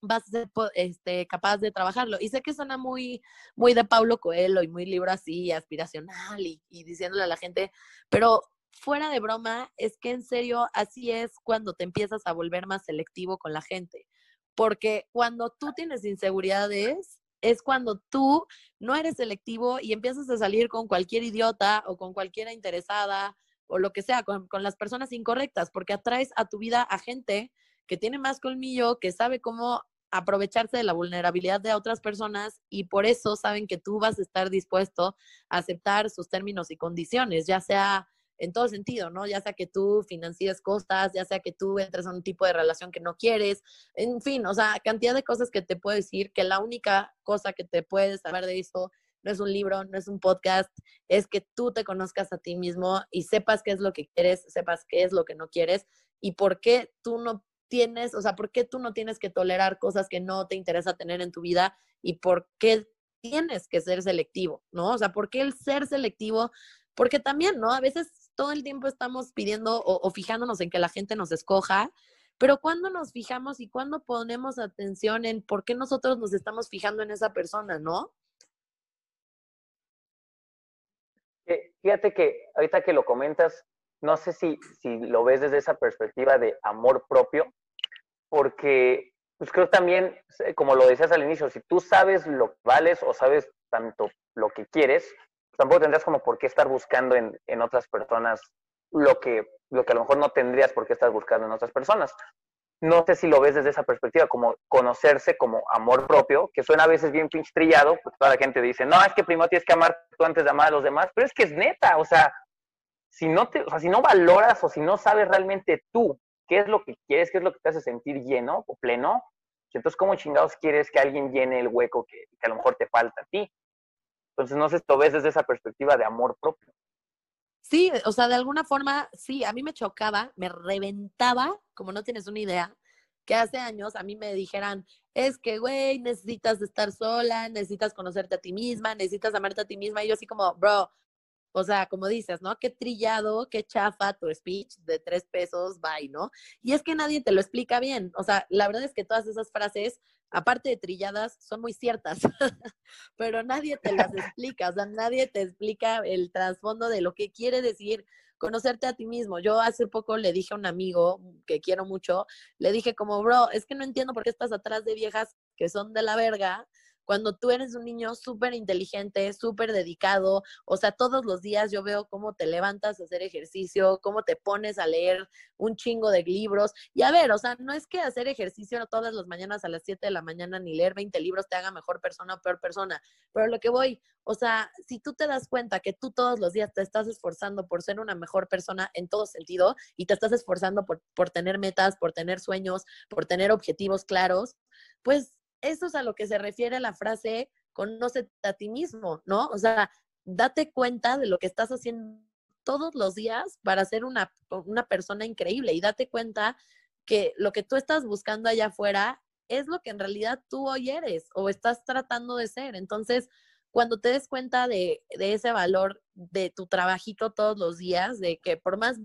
vas a ser este, capaz de trabajarlo. Y sé que suena muy, muy de Paulo Coelho y muy libro así, aspiracional y, y diciéndole a la gente, pero fuera de broma, es que en serio así es cuando te empiezas a volver más selectivo con la gente. Porque cuando tú tienes inseguridades, es cuando tú no eres selectivo y empiezas a salir con cualquier idiota o con cualquiera interesada o lo que sea, con, con las personas incorrectas, porque atraes a tu vida a gente que tiene más colmillo, que sabe cómo aprovecharse de la vulnerabilidad de otras personas y por eso saben que tú vas a estar dispuesto a aceptar sus términos y condiciones, ya sea en todo sentido, ¿no? Ya sea que tú financies cosas, ya sea que tú entres en un tipo de relación que no quieres, en fin, o sea, cantidad de cosas que te puedo decir que la única cosa que te puedes saber de eso no es un libro, no es un podcast, es que tú te conozcas a ti mismo y sepas qué es lo que quieres, sepas qué es lo que no quieres y por qué tú no tienes, o sea, por qué tú no tienes que tolerar cosas que no te interesa tener en tu vida y por qué tienes que ser selectivo, ¿no? O sea, ¿por qué el ser selectivo? Porque también, ¿no? A veces todo el tiempo estamos pidiendo o, fijándonos en que la gente nos escoja, pero cuando nos fijamos y cuando ponemos atención en por qué nosotros nos estamos fijando en esa persona, ¿no? fíjate que ahorita que lo comentas, no sé si, si lo ves desde esa perspectiva de amor propio, porque pues creo también, como lo decías al inicio, si tú sabes lo que vales o sabes tanto lo que quieres, tampoco tendrás como por qué estar buscando en, en otras personas lo que, lo que a lo mejor no tendrías por qué estar buscando en otras personas. No sé si lo ves desde esa perspectiva, como conocerse como amor propio, que suena a veces bien pinche trillado, porque toda la gente dice, no, es que primero tienes que amar tú antes de amar a los demás, pero es que es neta, o sea, si no, te, o sea, si no valoras o si no sabes realmente tú qué es lo que quieres, qué es lo que te hace sentir lleno o pleno, pues entonces, ¿cómo chingados quieres que alguien llene el hueco que, que a lo mejor te falta a ti? Entonces, no sé si lo ves desde esa perspectiva de amor propio. Sí, o sea, de alguna forma, sí, a mí me chocaba, me reventaba, como no tienes una idea, que hace años a mí me dijeran, es que, güey, necesitas estar sola, necesitas conocerte a ti misma, necesitas amarte a ti misma. Y yo así como, bro, o sea, como dices, ¿no? Qué trillado, qué chafa tu speech de tres pesos, bye, ¿no? Y es que nadie te lo explica bien. O sea, la verdad es que todas esas frases, aparte de trilladas, son muy ciertas, *laughs* pero nadie te las explica. O sea, nadie te explica el trasfondo de lo que quiere decir conocerte a ti mismo. Yo hace poco le dije a un amigo que quiero mucho, le dije como, bro, es que no entiendo por qué estás atrás de viejas que son de la verga cuando tú eres un niño súper inteligente, súper dedicado, o sea, todos los días yo veo cómo te levantas a hacer ejercicio, cómo te pones a leer un chingo de libros. Y a ver, o sea, no es que hacer ejercicio todas las mañanas a las 7 de la mañana ni leer 20 libros te haga mejor persona o peor persona, pero lo que voy, o sea, si tú te das cuenta que tú todos los días te estás esforzando por ser una mejor persona en todo sentido y te estás esforzando por, por tener metas, por tener sueños, por tener objetivos claros, pues eso es a lo que se refiere la frase conócete a ti mismo, ¿no? O sea, date cuenta de lo que estás haciendo todos los días para ser una, una persona increíble y date cuenta que lo que tú estás buscando allá afuera es lo que en realidad tú hoy eres o estás tratando de ser. Entonces, cuando te des cuenta de, de, ese valor de tu trabajito todos los días, de que por más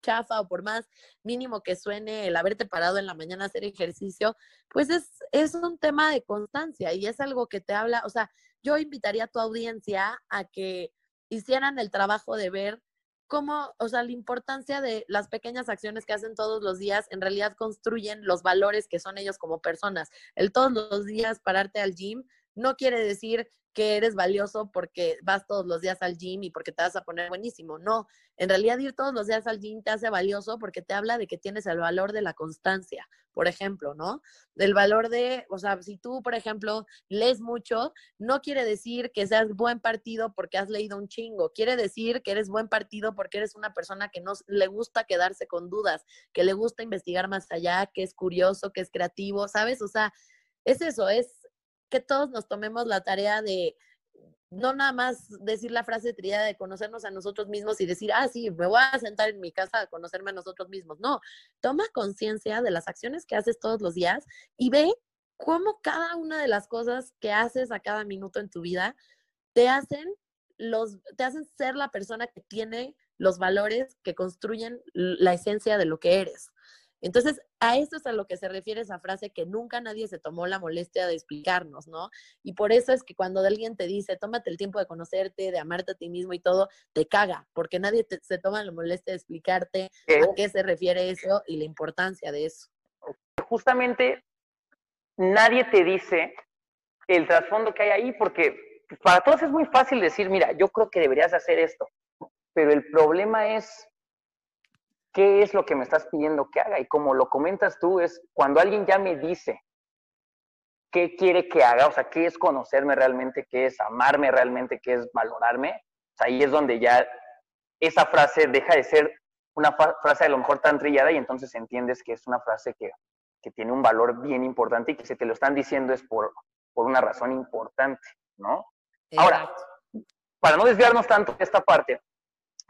chafa o por más mínimo que suene el haberte parado en la mañana a hacer ejercicio, pues es, es un tema de constancia y es algo que te habla, o sea, yo invitaría a tu audiencia a que hicieran el trabajo de ver cómo, o sea, la importancia de las pequeñas acciones que hacen todos los días en realidad construyen los valores que son ellos como personas. El todos los días pararte al gym no quiere decir que eres valioso porque vas todos los días al gym y porque te vas a poner buenísimo. No, en realidad ir todos los días al gym te hace valioso porque te habla de que tienes el valor de la constancia, por ejemplo, ¿no? Del valor de, o sea, si tú, por ejemplo, lees mucho, no quiere decir que seas buen partido porque has leído un chingo, quiere decir que eres buen partido porque eres una persona que no le gusta quedarse con dudas, que le gusta investigar más allá, que es curioso, que es creativo, ¿sabes? O sea, es eso, es que todos nos tomemos la tarea de no nada más decir la frase trillada de conocernos a nosotros mismos y decir, ah, sí, me voy a sentar en mi casa a conocerme a nosotros mismos. No, toma conciencia de las acciones que haces todos los días y ve cómo cada una de las cosas que haces a cada minuto en tu vida te hacen los te hacen ser la persona que tiene los valores que construyen la esencia de lo que eres. Entonces, a esto es a lo que se refiere esa frase que nunca nadie se tomó la molestia de explicarnos, ¿no? Y por eso es que cuando alguien te dice, tómate el tiempo de conocerte, de amarte a ti mismo y todo, te caga, porque nadie se toma la molestia de explicarte a qué se refiere eso y la importancia de eso. Justamente nadie te dice el trasfondo que hay ahí, porque para todos es muy fácil decir, mira, yo creo que deberías hacer esto, pero el problema es qué es lo que me estás pidiendo que haga. Y como lo comentas tú, es cuando alguien ya me dice qué quiere que haga, o sea, qué es conocerme realmente, qué es amarme realmente, qué es valorarme, ahí es donde ya esa frase deja de ser una frase a lo mejor tan trillada y entonces entiendes que es una frase que, que tiene un valor bien importante y que si te lo están diciendo es por, por una razón importante, ¿no? Ahora, para no desviarnos tanto de esta parte,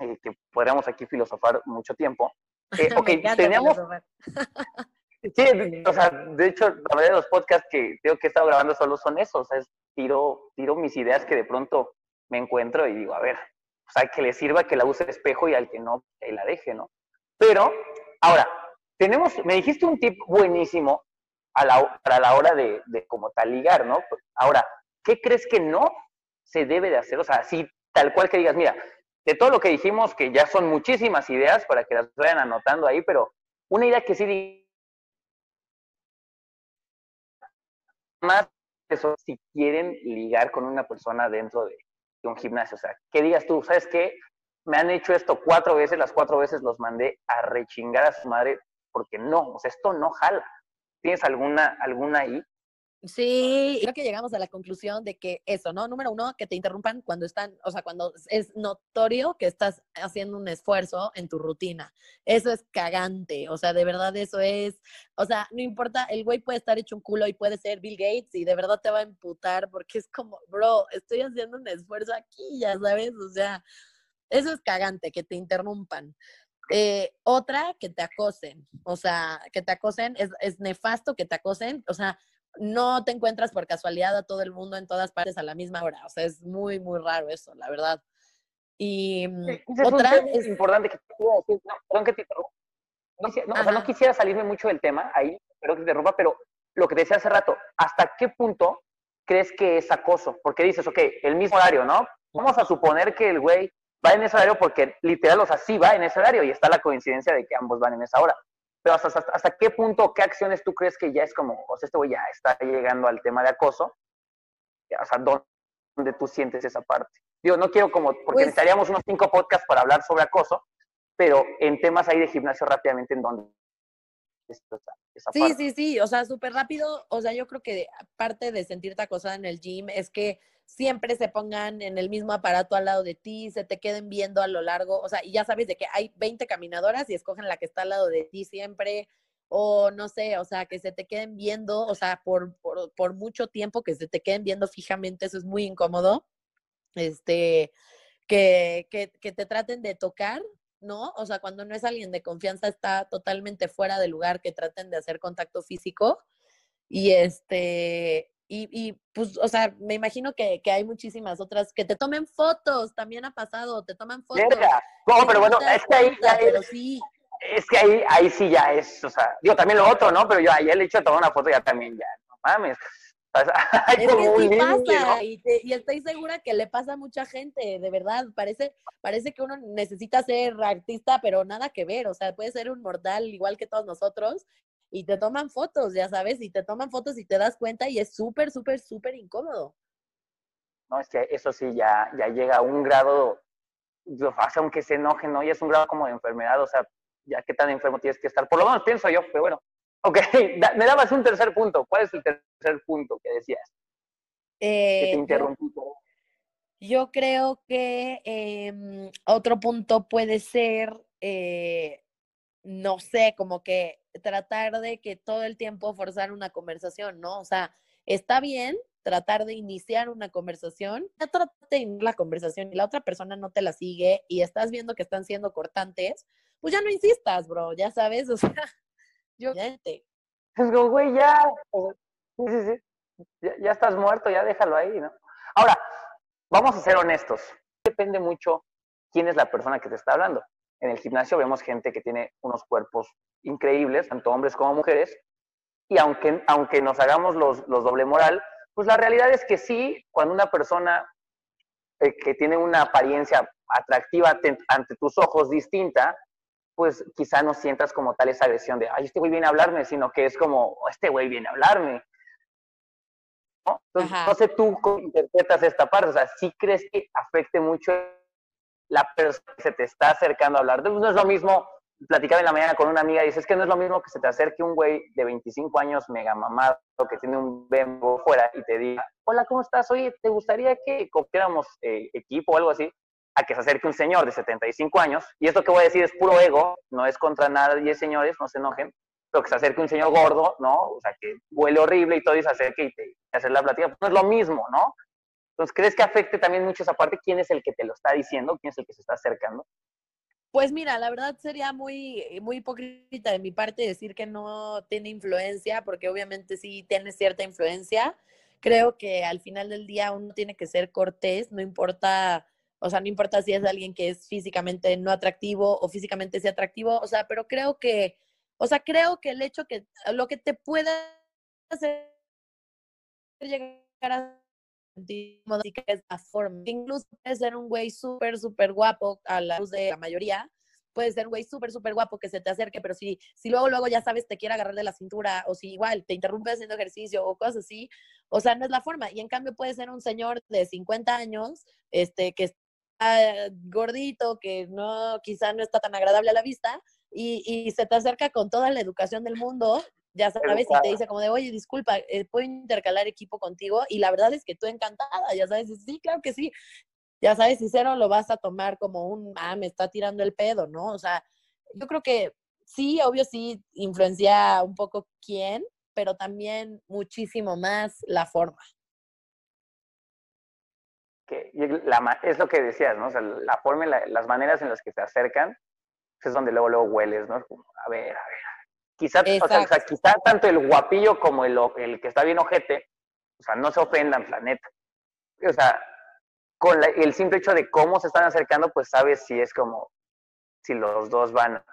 eh, que podríamos aquí filosofar mucho tiempo. *laughs* Eh, ok, teníamos... *laughs* sí, o sea, de hecho, la mayoría de los podcasts que tengo que estar grabando solo son esos, o sea, es tiro, tiro mis ideas que de pronto me encuentro y digo, a ver, o sea, que le sirva que la use de espejo y al que no, que la deje, ¿no? Pero, ahora, tenemos, me dijiste un tip buenísimo a la, para la hora de, de como tal ligar, ¿no? Ahora, ¿qué crees que no se debe de hacer? O sea, si tal cual que digas, mira, de todo lo que dijimos, que ya son muchísimas ideas para que las vayan anotando ahí, pero una idea que sí más eso si quieren ligar con una persona dentro de, un gimnasio. O sea, que digas tú, ¿sabes qué? Me han hecho esto cuatro veces, las cuatro veces los mandé a rechingar a su madre porque no, o sea, esto no jala. ¿Tienes alguna, alguna ahí? Sí, creo que llegamos a la conclusión de que eso, ¿no? Número uno, que te interrumpan cuando están, o sea, cuando es notorio que estás haciendo un esfuerzo en tu rutina. Eso es cagante, o sea, de verdad eso es, o sea, no importa, el güey puede estar hecho un culo y puede ser Bill Gates y de verdad te va a emputar porque es como, bro, estoy haciendo un esfuerzo aquí, ya sabes, o sea, eso es cagante, que te interrumpan. Eh, otra, que te acosen, o sea, que te acosen, es, es nefasto que te acosen, o sea, no te encuentras por casualidad a todo el mundo en todas partes a la misma hora. O sea, es muy, muy raro eso, la verdad. Y mm, otra es, importante que te decir, no, perdón que te no, o sea, no quisiera salirme mucho del tema ahí, pero que te interrumpa, pero lo que te decía hace rato, ¿hasta qué punto crees que es acoso? Porque dices, ok, el mismo horario, ¿no? Vamos a suponer que el güey va en ese horario porque literal, o sea, sí va en ese horario y está la coincidencia de que ambos van en esa hora. Pero hasta, hasta, qué punto, qué acciones tú crees que ya es como, o sea, este güey ya está llegando al tema de acoso, o sea, ¿dónde tú sientes esa parte? Digo, no quiero como, porque pues necesitaríamos unos cinco podcasts para hablar sobre acoso, pero en temas ahí de gimnasio rápidamente, ¿en dónde? sí, sí, sí, o sea, súper rápido, o sea, yo creo que parte de sentirte acosada en el gym es que siempre se pongan en el mismo aparato al lado de ti, se te queden viendo a lo largo, o sea, y ya sabes de que hay 20 caminadoras y escogen la que está al lado de ti siempre, o no sé, o sea, que se te queden viendo, o sea, por, por, mucho tiempo que se te queden viendo fijamente, eso es muy incómodo. Este, que, que, que te traten de tocar, ¿no? O sea, cuando no es alguien de confianza, está totalmente fuera de lugar que traten de hacer contacto físico. Y este, y, y, pues, o sea, me imagino que, que, hay muchísimas otras que te tomen fotos, también ha pasado, te toman fotos. No, pero bueno, es que ahí ya es, sí. es que ahí, ahí sí ya es, o sea, digo también lo otro, ¿no? Pero yo ahí el hecho de tomar una foto ya también, ya, no mames. *laughs* es que sí pasa, y, y, estoy segura que le pasa a mucha gente, de verdad, parece, parece que uno necesita ser artista, pero nada que ver, o sea, puede ser un mortal igual que todos nosotros, y te toman fotos, ya sabes, y te toman fotos y te das cuenta y es súper, súper, súper incómodo. No, es que eso sí ya, ya llega a un grado, aunque se enojen, ¿no? Y es un grado como de enfermedad, o sea, ya qué tan enfermo tienes que estar, por lo menos pienso yo, pero bueno. Ok, *laughs* me dabas un tercer punto. ¿Cuál es el tercer punto que decías? Eh, que te interrumpí. Yo, creo que em, otro punto puede ser, eh, no sé, como que tratar de que todo el tiempo forzar una conversación, ¿no? O sea, está bien tratar de iniciar una conversación, ya trataste de la conversación y la otra persona no te la sigue y estás viendo que están siendo cortantes, pues ya no insistas, bro, ya sabes, *laughs* o sea, yo. Es como, güey, ya, sí, sí, sí, ya, ya estás muerto, ya déjalo ahí, ¿no? Ahora, vamos a ser honestos, depende mucho quién es la persona que te está hablando. En el gimnasio vemos gente que tiene unos cuerpos increíbles, tanto hombres como mujeres, y aunque, aunque nos hagamos los, los doble moral, pues la realidad es que sí, cuando una persona eh, que tiene una apariencia atractiva ante tus ojos distinta, pues quizá no sientas como tal esa agresión de, ay, este güey viene a hablarme, sino que es como, este güey viene a hablarme. ¿No? Entonces, no sé tú cómo interpretas esta parte, o sea, ¿sí crees que afecte mucho la persona que se te está acercando a hablar? No es lo mismo platicaba en la mañana con una amiga y dice, es que no es lo mismo que se te acerque un güey de 25 años mega mamado que tiene un bembo fuera y te diga, hola, ¿cómo estás? Oye, ¿te gustaría que copiáramos eh, equipo o algo así? A que se acerque un señor de 75 años, y esto que voy a decir es puro ego, no es contra nadie, señores, no se enojen, pero que se acerque un señor gordo, ¿no? O sea, que huele horrible y todo y se acerque y te hace la plática, pues no es lo mismo, ¿no? Entonces, ¿crees que afecte también mucho esa parte? ¿Quién es el que te lo está diciendo? ¿Quién es el que se está acercando? Pues mira, la verdad sería muy, muy hipócrita de mi parte decir que no tiene influencia, porque obviamente sí tiene cierta influencia. Creo que al final del día uno tiene que ser cortés, no importa, o sea, no importa si es alguien que es físicamente no atractivo o físicamente sí atractivo, o sea, pero creo que, o sea, creo que el hecho que lo que te pueda hacer llegar a que es la forma. Incluso puede ser un güey súper, súper guapo a la luz de la mayoría. Puede ser un güey súper, súper guapo que se te acerque, pero si, si luego, luego ya sabes, te quiere agarrar de la cintura, o si igual te interrumpe haciendo ejercicio o cosas así, o sea, no es la forma. Y en cambio puede ser un señor de 50 años, este, que está gordito, que no, quizá no está tan agradable a la vista, y, y se te acerca con toda la educación del mundo, ya sabes, y te dice como de, oye, disculpa, eh, ¿puedo intercalar equipo contigo? Y la verdad es que tú encantada, ya sabes, sí, claro que sí. Ya sabes, si cero lo vas a tomar como un, ah, me está tirando el pedo, ¿no? O sea, yo creo que sí, obvio sí, influencia un poco quién, pero también muchísimo más la forma. Que, la, es lo que decías, ¿no? O sea, la forma, las maneras en las que se acercan, es donde luego, luego hueles, ¿no? Como, a ver, a ver, Quizá, o sea, quizá tanto el guapillo como el, el que está bien ojete, o sea, no se ofendan, planeta. O sea, con el simple hecho de cómo se están acercando, pues sabes si es como, si los dos van,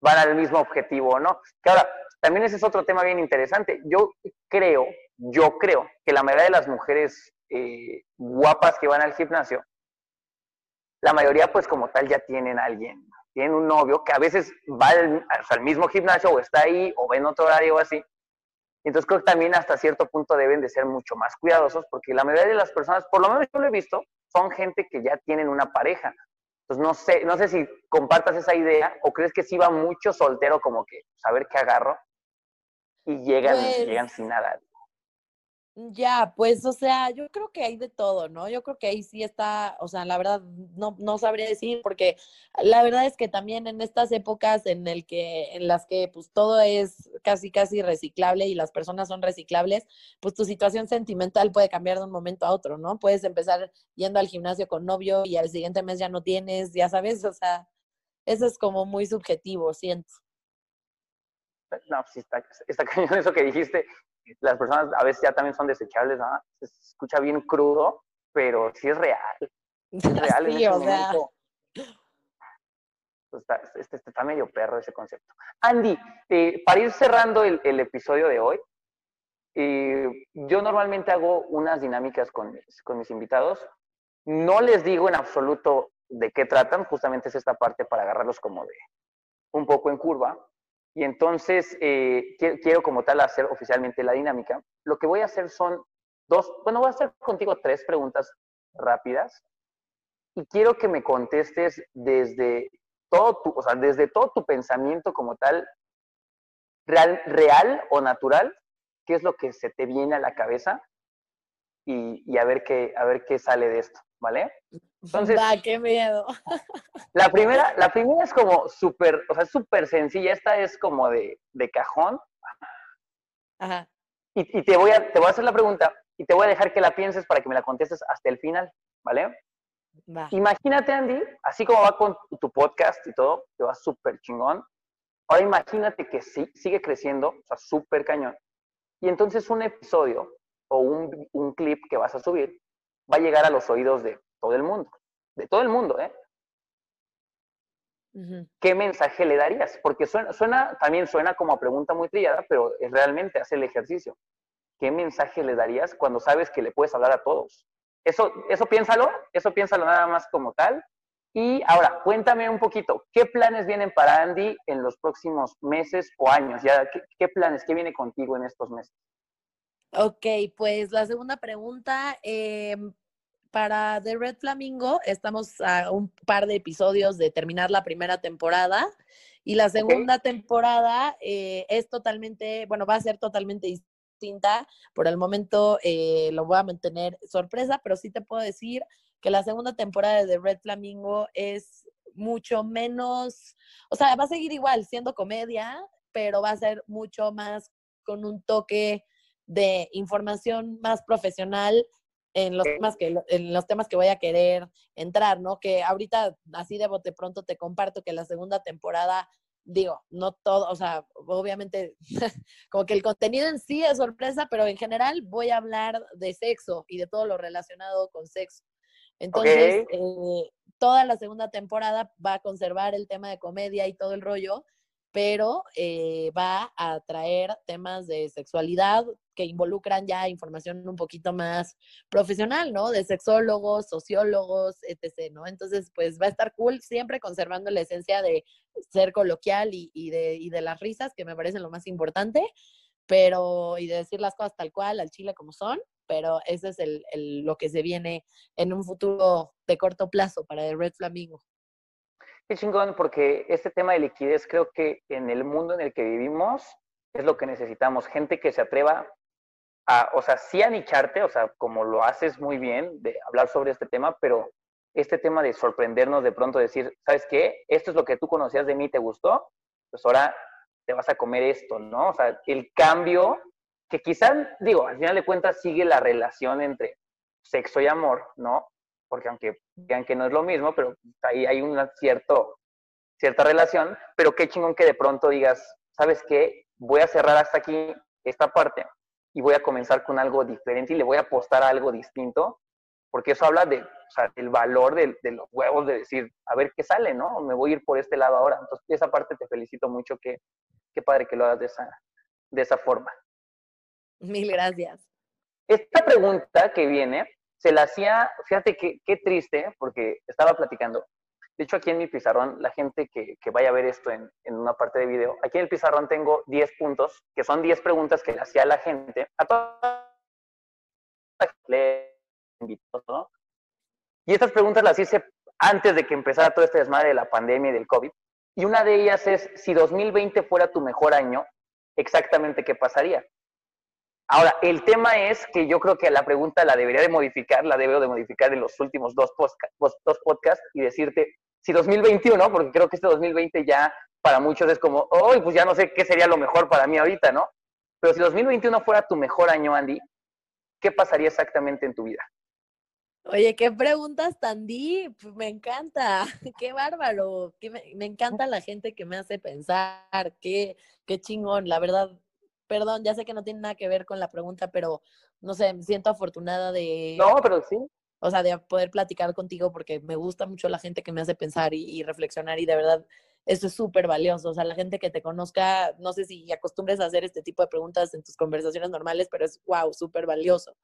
van al mismo objetivo o no. Que ahora, también ese es otro tema bien interesante. Yo creo, yo creo que la mayoría de las mujeres eh, guapas que van al gimnasio, la mayoría pues como tal ya tienen a alguien tienen un novio que a veces va al, mismo gimnasio o está ahí o ve en otro horario o así. Entonces creo que también hasta cierto punto deben de ser mucho más cuidadosos porque la mayoría de las personas, por lo menos yo lo he visto, son gente que ya tienen una pareja. Entonces no sé, no sé si compartas esa idea o crees que sí va mucho soltero como que saber qué agarro y llegan, pues llegan sin nada. Ya, pues, o sea, yo creo que hay de todo, ¿no? Yo creo que ahí sí está, o sea, la verdad, no, no sabría decir, porque la verdad es que también en estas épocas en el que, en las que pues todo es casi, casi reciclable y las personas son reciclables, pues tu situación sentimental puede cambiar de un momento a otro, ¿no? Puedes empezar yendo al gimnasio con novio y al siguiente mes ya no tienes, ya sabes, o sea, eso es como muy subjetivo, siento. No, sí está, está cañón eso que dijiste las personas a veces ya también son desechables, ¿no? Se escucha bien crudo, pero sí es real. Es *laughs* real en ese momento. Pues está, este, este, está, medio perro ese concepto. Andy, eh, para ir cerrando el, episodio de hoy, eh, yo normalmente hago unas dinámicas con, con mis invitados. No les digo en absoluto de qué tratan, justamente es esta parte para agarrarlos como de un poco en curva, y entonces eh, quiero como tal hacer oficialmente la dinámica. Lo que voy a hacer son dos, bueno, voy a hacer contigo tres preguntas rápidas y quiero que me contestes desde todo tu, o sea, desde todo tu pensamiento como tal, real, real o natural, qué es lo que se te viene a la cabeza y, y a, ver qué, a ver qué sale de esto, ¿vale? Entonces, da, qué miedo. *laughs* La primera, la primera es como súper, o sea, súper sencilla. Esta es como de, de cajón. Ajá. Y, y, te, voy a, te voy a hacer la pregunta y te voy a dejar que la pienses para que me la contestes hasta el final, ¿vale? Va. Imagínate, Andy, así como va con tu podcast y todo, que va súper chingón. Ahora imagínate que sí, sigue creciendo, o sea, súper cañón. Y entonces un episodio o un, un clip que vas a subir va a llegar a los oídos de todo el mundo, de todo el mundo, ¿eh? ¿Qué mensaje le darías? Porque suena, suena, también suena como a pregunta muy trillada, pero es realmente hacer el ejercicio. ¿Qué mensaje le darías cuando sabes que le puedes hablar a todos? Eso, eso piénsalo, eso piénsalo nada más como tal. Y ahora, cuéntame un poquito, ¿qué planes vienen para Andy en los próximos meses o años? Ya, ¿qué, qué planes, qué viene contigo en estos meses? Ok, pues la segunda pregunta, eh, para The Red Flamingo estamos a un par de episodios de terminar la primera temporada y la segunda temporada eh, es totalmente, bueno, va a ser totalmente distinta. Por el momento eh, lo voy a mantener sorpresa, pero sí te puedo decir que la segunda temporada de The Red Flamingo es mucho menos, o sea, va a seguir igual siendo comedia, pero va a ser mucho más con un toque de información más profesional en los temas que en los temas que voy a querer entrar, ¿no? Que ahorita así de bote pronto te comparto que la segunda temporada digo, no todo, o sea, obviamente *laughs* como que el contenido en sí es sorpresa, pero en general voy a hablar de sexo y de todo lo relacionado con sexo. Entonces, eh, toda la segunda temporada va a conservar el tema de comedia y todo el rollo, pero eh, va a traer temas de sexualidad que involucran ya información un poquito más profesional, ¿no? De sexólogos, sociólogos, etc., ¿no? Entonces, pues va a estar cool, siempre conservando la esencia de ser coloquial y, de, y de las risas, que me parecen lo más importante, pero, y de decir las cosas tal cual, al chile como son, pero ese es el, el, lo que se viene en un futuro de corto plazo para el Red Flamingo. Qué chingón, porque este tema de liquidez creo que en el mundo en el que vivimos es lo que necesitamos. Gente que se atreva a, o sea, sí a nicharte, o sea, como lo haces muy bien, de hablar sobre este tema, pero este tema de sorprendernos de pronto, decir, ¿sabes qué? Esto es lo que tú conocías de mí, ¿te gustó? Pues ahora te vas a comer esto, ¿no? O sea, el cambio, que quizás, digo, al final de cuentas sigue la relación entre sexo y amor, ¿no? Porque aunque digan que no es lo mismo, pero ahí hay una cierto, cierta relación, pero qué chingón que de pronto digas, ¿sabes qué? Voy a cerrar hasta aquí esta parte y voy a comenzar con algo diferente y le voy a apostar a algo distinto, porque eso habla de, o sea, del valor de, de, los huevos, de decir, a ver qué sale, ¿no? Me voy a ir por este lado ahora. Entonces, esa parte te felicito mucho, que, qué padre que lo hagas de esa, de esa forma. Mil gracias. Esta pregunta que viene se la hacía, fíjate qué, qué triste, porque estaba platicando. De hecho, aquí en mi pizarrón, la gente que, que vaya a ver esto en, una parte de video, aquí en el pizarrón tengo 10 puntos, que son 10 preguntas que le hacía a la gente, a ¿no? Y estas preguntas las hice antes de que empezara todo este desmadre de la pandemia y del COVID. Y una de ellas es, si 2020 fuera tu mejor año, exactamente qué pasaría. Ahora, el tema es que yo creo que la pregunta la debería de modificar, la debo de modificar en los últimos dos, dos podcasts y decirte, si 2021, porque creo que este 2020 ya para muchos es como, hoy pues ya no sé qué sería lo mejor para mí ahorita, ¿no? Pero si 2021 fuera tu mejor año, Andy, ¿qué pasaría exactamente en tu vida? Oye, qué preguntas tan me encanta, *laughs* qué bárbaro, me, me, encanta la gente que me hace pensar, qué, qué chingón, la verdad, perdón, ya sé que no tiene nada que ver con la pregunta, pero no sé, me siento afortunada de... No, pero sí. O sea, de poder platicar contigo porque me gusta mucho la gente que me hace pensar y, reflexionar y de verdad eso es súper valioso. O sea, la gente que te conozca, no sé si acostumbres a hacer este tipo de preguntas en tus conversaciones normales, pero es wow, súper valioso.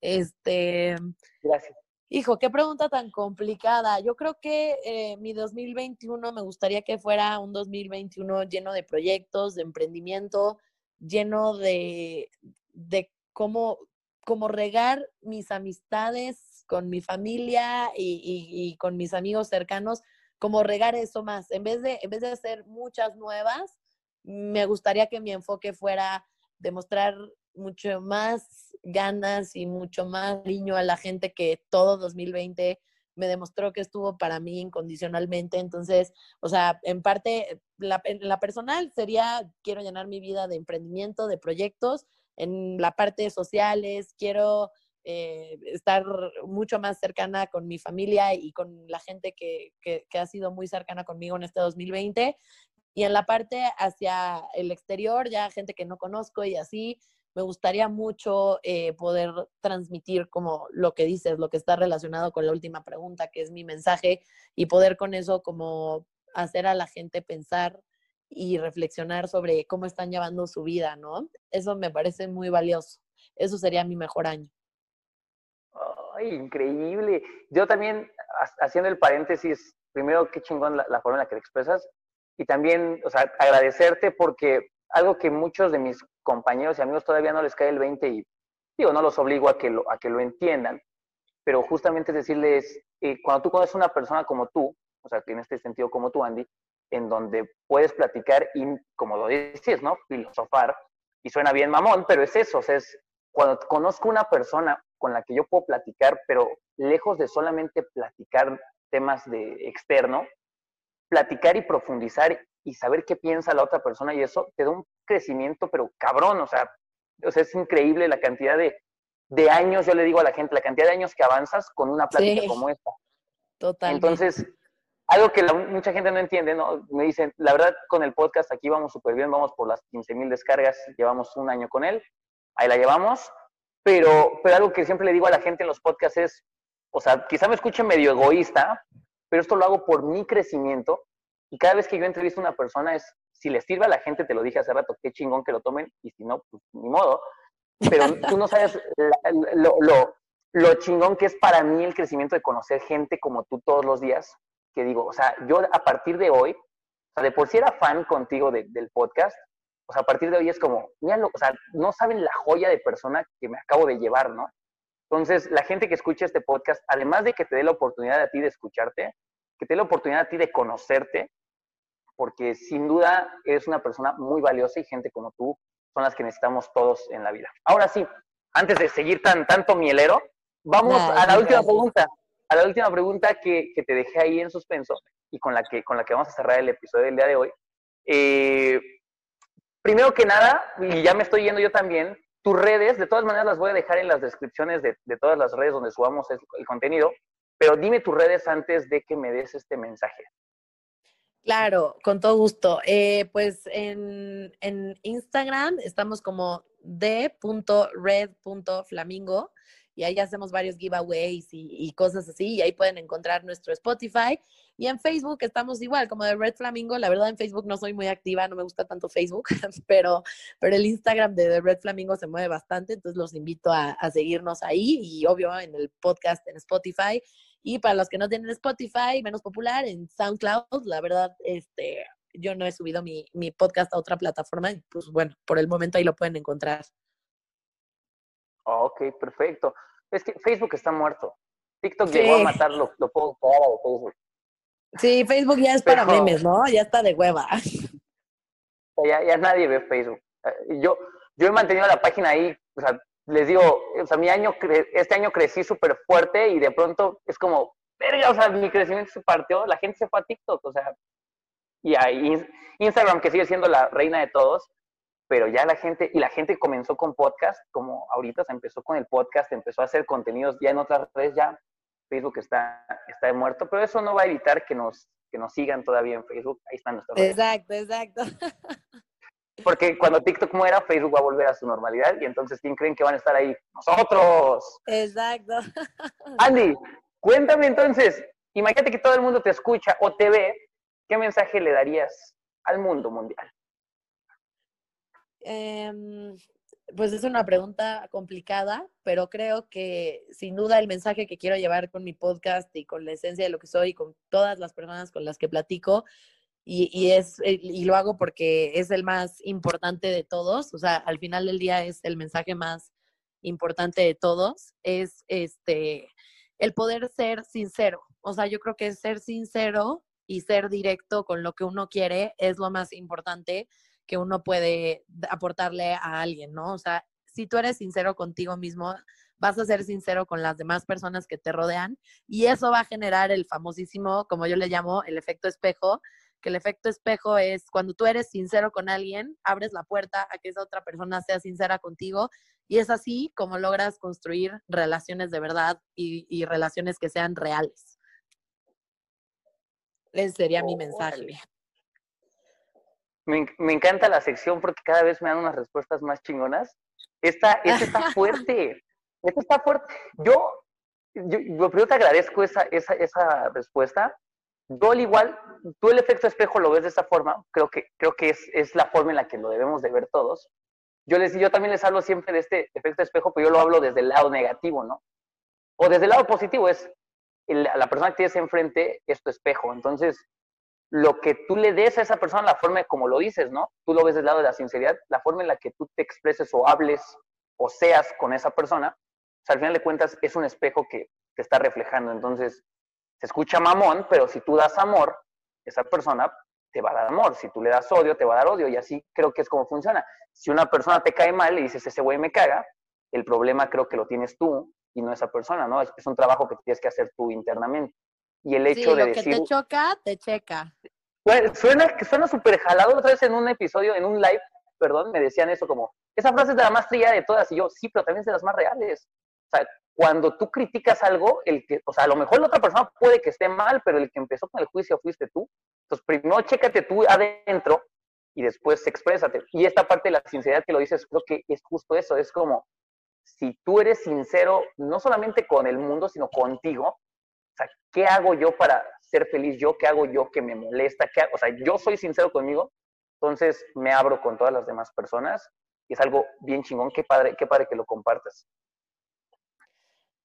Este. Gracias. Hijo, qué pregunta tan complicada. Yo creo que eh, mi 2021 me gustaría que fuera un 2021 lleno de proyectos, de emprendimiento, lleno de, de cómo, cómo regar mis amistades con mi familia y, con mis amigos cercanos, como regar eso más. En vez, de, en vez de hacer muchas nuevas, me gustaría que mi enfoque fuera demostrar mucho más ganas y mucho más cariño a la gente que todo 2020 me demostró que estuvo para mí incondicionalmente. Entonces, o sea, en parte, la, en la personal sería, quiero llenar mi vida de emprendimiento, de proyectos. En la parte sociales, quiero eh, estar mucho más cercana con mi familia y con la gente que, que, que ha sido muy cercana conmigo en este 2020. Y en la parte hacia el exterior, ya gente que no conozco y así, me gustaría mucho eh, poder transmitir como lo que dices, lo que está relacionado con la última pregunta, que es mi mensaje, y poder con eso como hacer a la gente pensar y reflexionar sobre cómo están llevando su vida, ¿no? Eso me parece muy valioso. Eso sería mi mejor año. Ay, increíble. Yo también, haciendo el paréntesis, primero, qué chingón la, la forma en la que te expresas, y también, o sea, agradecerte porque algo que muchos de mis compañeros y amigos todavía no les cae el 20 y digo, no los obligo a que lo, a que lo entiendan, pero justamente es decirles, eh, cuando tú conoces una persona como tú, o sea, que en este sentido como tú, Andy, en donde puedes platicar y, como lo dices, ¿no? Filosofar, y suena bien mamón, pero es eso, o sea, es cuando conozco una persona con la que yo puedo platicar, pero lejos de solamente platicar temas de externo, platicar y profundizar y saber qué piensa la otra persona y eso te da un crecimiento, pero cabrón, o sea, o sea es increíble la cantidad de, de, años, yo le digo a la gente, la cantidad de años que avanzas con una plática como esta. Total. Entonces, algo que la, mucha gente no entiende, ¿no? Me dicen, la verdad, con el podcast aquí vamos súper bien, vamos por las 15 mil descargas, llevamos un año con él, ahí la llevamos, pero, pero algo que siempre le digo a la gente en los podcasts es, o sea, quizá me escuche medio egoísta, pero esto lo hago por mi crecimiento y cada vez que yo entrevisto a una persona es Si les sirve a la gente, te lo dije hace rato, qué chingón que lo tomen, y si no, pues ni modo. Pero *laughs* tú no sabes lo, lo, lo chingón que es para mí el crecimiento de conocer gente como tú todos los días, que digo, o sea, yo a partir de hoy, o sea, de por sí era fan contigo del podcast, o sea, a partir de hoy es como, míralo, o sea, no saben la joya de persona que me acabo de llevar, ¿no? Entonces, la gente que escucha este podcast, además de que te dé la oportunidad a ti de escucharte, que te dé la oportunidad a ti de conocerte, porque sin duda eres una persona muy valiosa y gente como tú son las que necesitamos todos en la vida. Ahora sí, antes de seguir tan tanto mielero, vamos a la última pregunta, a la última pregunta que, que, te dejé ahí en suspenso y con la que con la que vamos a cerrar el episodio del día de hoy. Eh, primero que nada, y ya me estoy yendo yo también, tus redes, de todas maneras las voy a dejar en las descripciones de, todas las redes donde subamos el, contenido, pero dime tus redes antes de que me des este mensaje. Claro, con todo gusto. Eh, pues en, Instagram estamos como d.red.flamingo y ahí hacemos varios giveaways y, cosas así, y ahí pueden encontrar nuestro Spotify. Y en Facebook estamos igual, como de Red Flamingo. La verdad, en Facebook no soy muy activa, no me gusta tanto Facebook, *laughs* pero, pero el Instagram de The Red Flamingo se mueve bastante, entonces los invito a, a seguirnos ahí y obvio en el podcast en Spotify. Y para los que no tienen Spotify, menos popular, en SoundCloud, la verdad, este, yo no he subido mi, mi podcast a otra plataforma, y pues bueno, por el momento ahí lo pueden encontrar. Ok, perfecto. Es que Facebook está muerto. TikTok llegó a matarlo, lo puedo de Facebook. Sí, Facebook ya es para memes, ¿no? Ya está de hueva. Ya, ya nadie ve Facebook. Eh, yo, yo he mantenido la página ahí, o sea, les digo, o sea, mi año, este año crecí súper fuerte y de pronto es como, verga, o sea, mi crecimiento se partió, la gente se fue a TikTok, o sea, y ahí Instagram que sigue siendo la reina de todos, pero ya la gente, y la gente comenzó con podcast, como ahorita se empezó con el podcast, empezó a hacer contenidos ya en otras redes, ya Facebook está, está muerto, pero eso no va a evitar que nos, que nos sigan todavía en Facebook, ahí están nuestras redes. Exacto, exacto. *laughs* Porque cuando TikTok muera, Facebook va a volver a su normalidad y entonces, ¿quién creen que van a estar ahí? Nosotros. Exacto. *laughs* Andy, cuéntame entonces, imagínate que todo el mundo te escucha o te ve, ¿qué mensaje le darías al mundo mundial? Em, pues es una pregunta complicada, pero creo que sin duda el mensaje que quiero llevar con mi podcast y con la esencia de lo que soy y con todas las personas con las que platico, y, es, eh, y lo hago porque es el más importante de todos, o sea, al final del día es el mensaje más importante de todos, es este, el poder ser sincero. O sea, yo creo que ser sincero y ser directo con lo que uno quiere es lo más importante que uno puede aportarle a alguien, ¿no? O sea, si tú eres sincero contigo mismo, vas a ser sincero con las demás personas que te rodean y eso va a generar el famosísimo, como yo le llamo, el efecto espejo, que el efecto espejo es cuando tú eres sincero con alguien, abres la puerta a que esa otra persona sea sincera contigo y es así como logras construir relaciones de verdad y, relaciones que sean reales. Ese sería mi mensaje. Me, me, encanta la sección porque cada vez me dan unas respuestas más chingonas. Esta, esta está *laughs* fuerte. Esta está fuerte. Yo, yo, primero te agradezco esa, esa, esa respuesta. Yo al igual, tú el efecto espejo lo ves de esa forma, creo que, creo que es, es la forma en la que lo debemos de ver todos. Yo, les, yo también les hablo siempre de este efecto espejo, pero yo lo hablo desde el lado negativo, ¿no? O desde el lado positivo, es la persona que tienes enfrente es tu espejo. Entonces, lo que tú le des a esa persona, la forma como lo dices, ¿no? Tú lo ves del lado de la sinceridad, la forma en la que tú te expreses o hables o seas con esa persona, pues, al final de cuentas es un espejo que te está reflejando. Entonces, se escucha mamón, pero si tú das amor, esa persona te va a dar amor. Si tú le das odio, te va a dar odio. Y así creo que es como funciona. Si una persona te cae mal y dices, ese güey me caga, el problema creo que lo tienes tú y no esa persona, ¿no? Es, un trabajo que tienes que hacer tú internamente. Y el hecho de lo que te choca, te checa. Suena, suena súper jalado. Otra vez en un episodio, en un live, perdón, me decían eso como, esa frase es de la más trillada de todas. Y yo, sí, pero también es de las más reales. O sea, cuando tú criticas algo, el que, o sea, a lo mejor la otra persona puede que esté mal, pero el que empezó con el juicio fuiste tú. Entonces, primero chécate tú adentro y después exprésate. Y esta parte de la sinceridad que lo dices, creo que es justo eso. Es como, si tú eres sincero, no solamente con el mundo, sino contigo, o sea, ¿qué hago yo para ser feliz yo? ¿Qué hago yo que me molesta? ¿Qué O sea, yo soy sincero conmigo, Entonces me abro con todas las demás personas y es algo bien chingón. Qué padre, qué padre que lo compartas.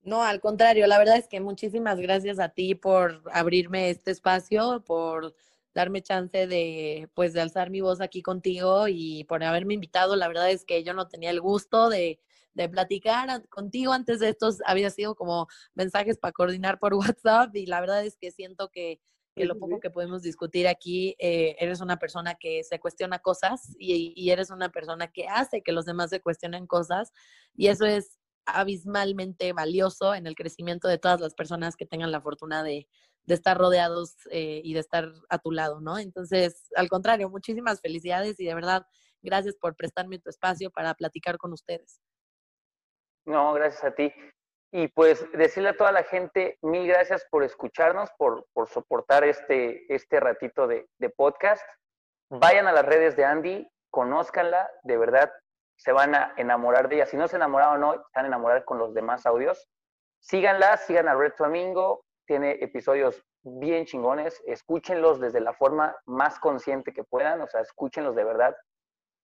No, al contrario, la verdad es que muchísimas gracias a ti por abrirme este espacio, por darme chance de, pues, de alzar mi voz aquí contigo y por haberme invitado. La verdad es que yo no tenía el gusto de, de platicar contigo antes de estos, había sido como mensajes para coordinar por *laughs* WhatsApp y la verdad es que siento que, que lo poco que podemos discutir aquí, eh, eres una persona que se cuestiona cosas y, y eres una persona que hace que los demás se cuestionen cosas y eso es abismalmente valioso en el crecimiento de todas las personas que tengan la fortuna de, estar rodeados eh, y de estar a tu lado, ¿no? Entonces, al contrario, muchísimas felicidades y de verdad, gracias por prestarme tu espacio para platicar con ustedes. No, gracias a ti. Y pues decirle a toda la gente, mil gracias por escucharnos, por, por soportar este, este ratito de, de podcast. Vayan a las redes de Andy, conózcanla, de verdad, se van a enamorar de ella. Si no se enamoraron hoy, están enamorar con los demás audios. Síganla, sigan a Red Flamingo, tiene episodios bien chingones, escúchenlos desde la forma más consciente que puedan, o sea, escúchenlos de verdad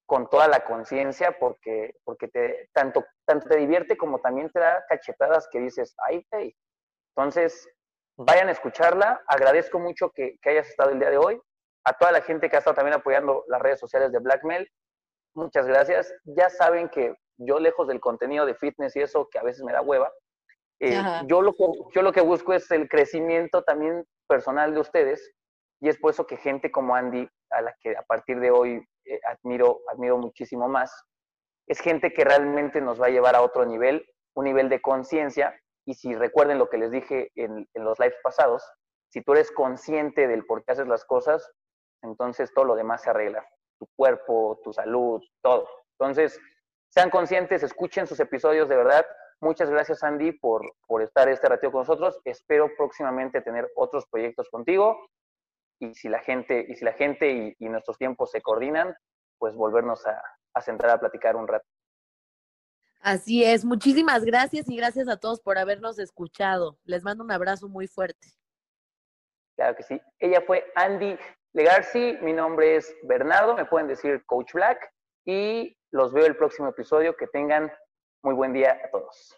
con toda la conciencia porque, porque te, tanto, tanto te divierte como también te da cachetadas que dices, ay, hey. Entonces, vayan a escucharla. Agradezco mucho que, que hayas estado el día de hoy. A toda la gente que ha estado también apoyando las redes sociales de Blackmail, Muchas gracias. Ya saben que yo lejos del contenido de fitness y eso que a veces me da hueva, eh, yo, lo que, yo lo que busco es el crecimiento también personal de ustedes y es por eso que gente como Andy, a la que a partir de hoy eh, admiro, admiro muchísimo más, es gente que realmente nos va a llevar a otro nivel, un nivel de conciencia y si recuerden lo que les dije en, en los lives pasados, si tú eres consciente del por qué haces las cosas, entonces todo lo demás se arregla tu cuerpo, tu salud, todo. Entonces, sean conscientes, escuchen sus episodios de verdad. Muchas gracias, Andy, por, por estar este ratito con nosotros. Espero próximamente tener otros proyectos contigo. Y si la gente, y, si la gente y, nuestros tiempos se coordinan, pues volvernos a, a sentar a platicar un rato. Así es, muchísimas gracias y gracias a todos por habernos escuchado. Les mando un abrazo muy fuerte. Claro que sí. Ella fue Andy Legarcy, mi nombre es Bernardo, me pueden decir Coach Black y los veo el próximo episodio. Que tengan muy buen día a todos.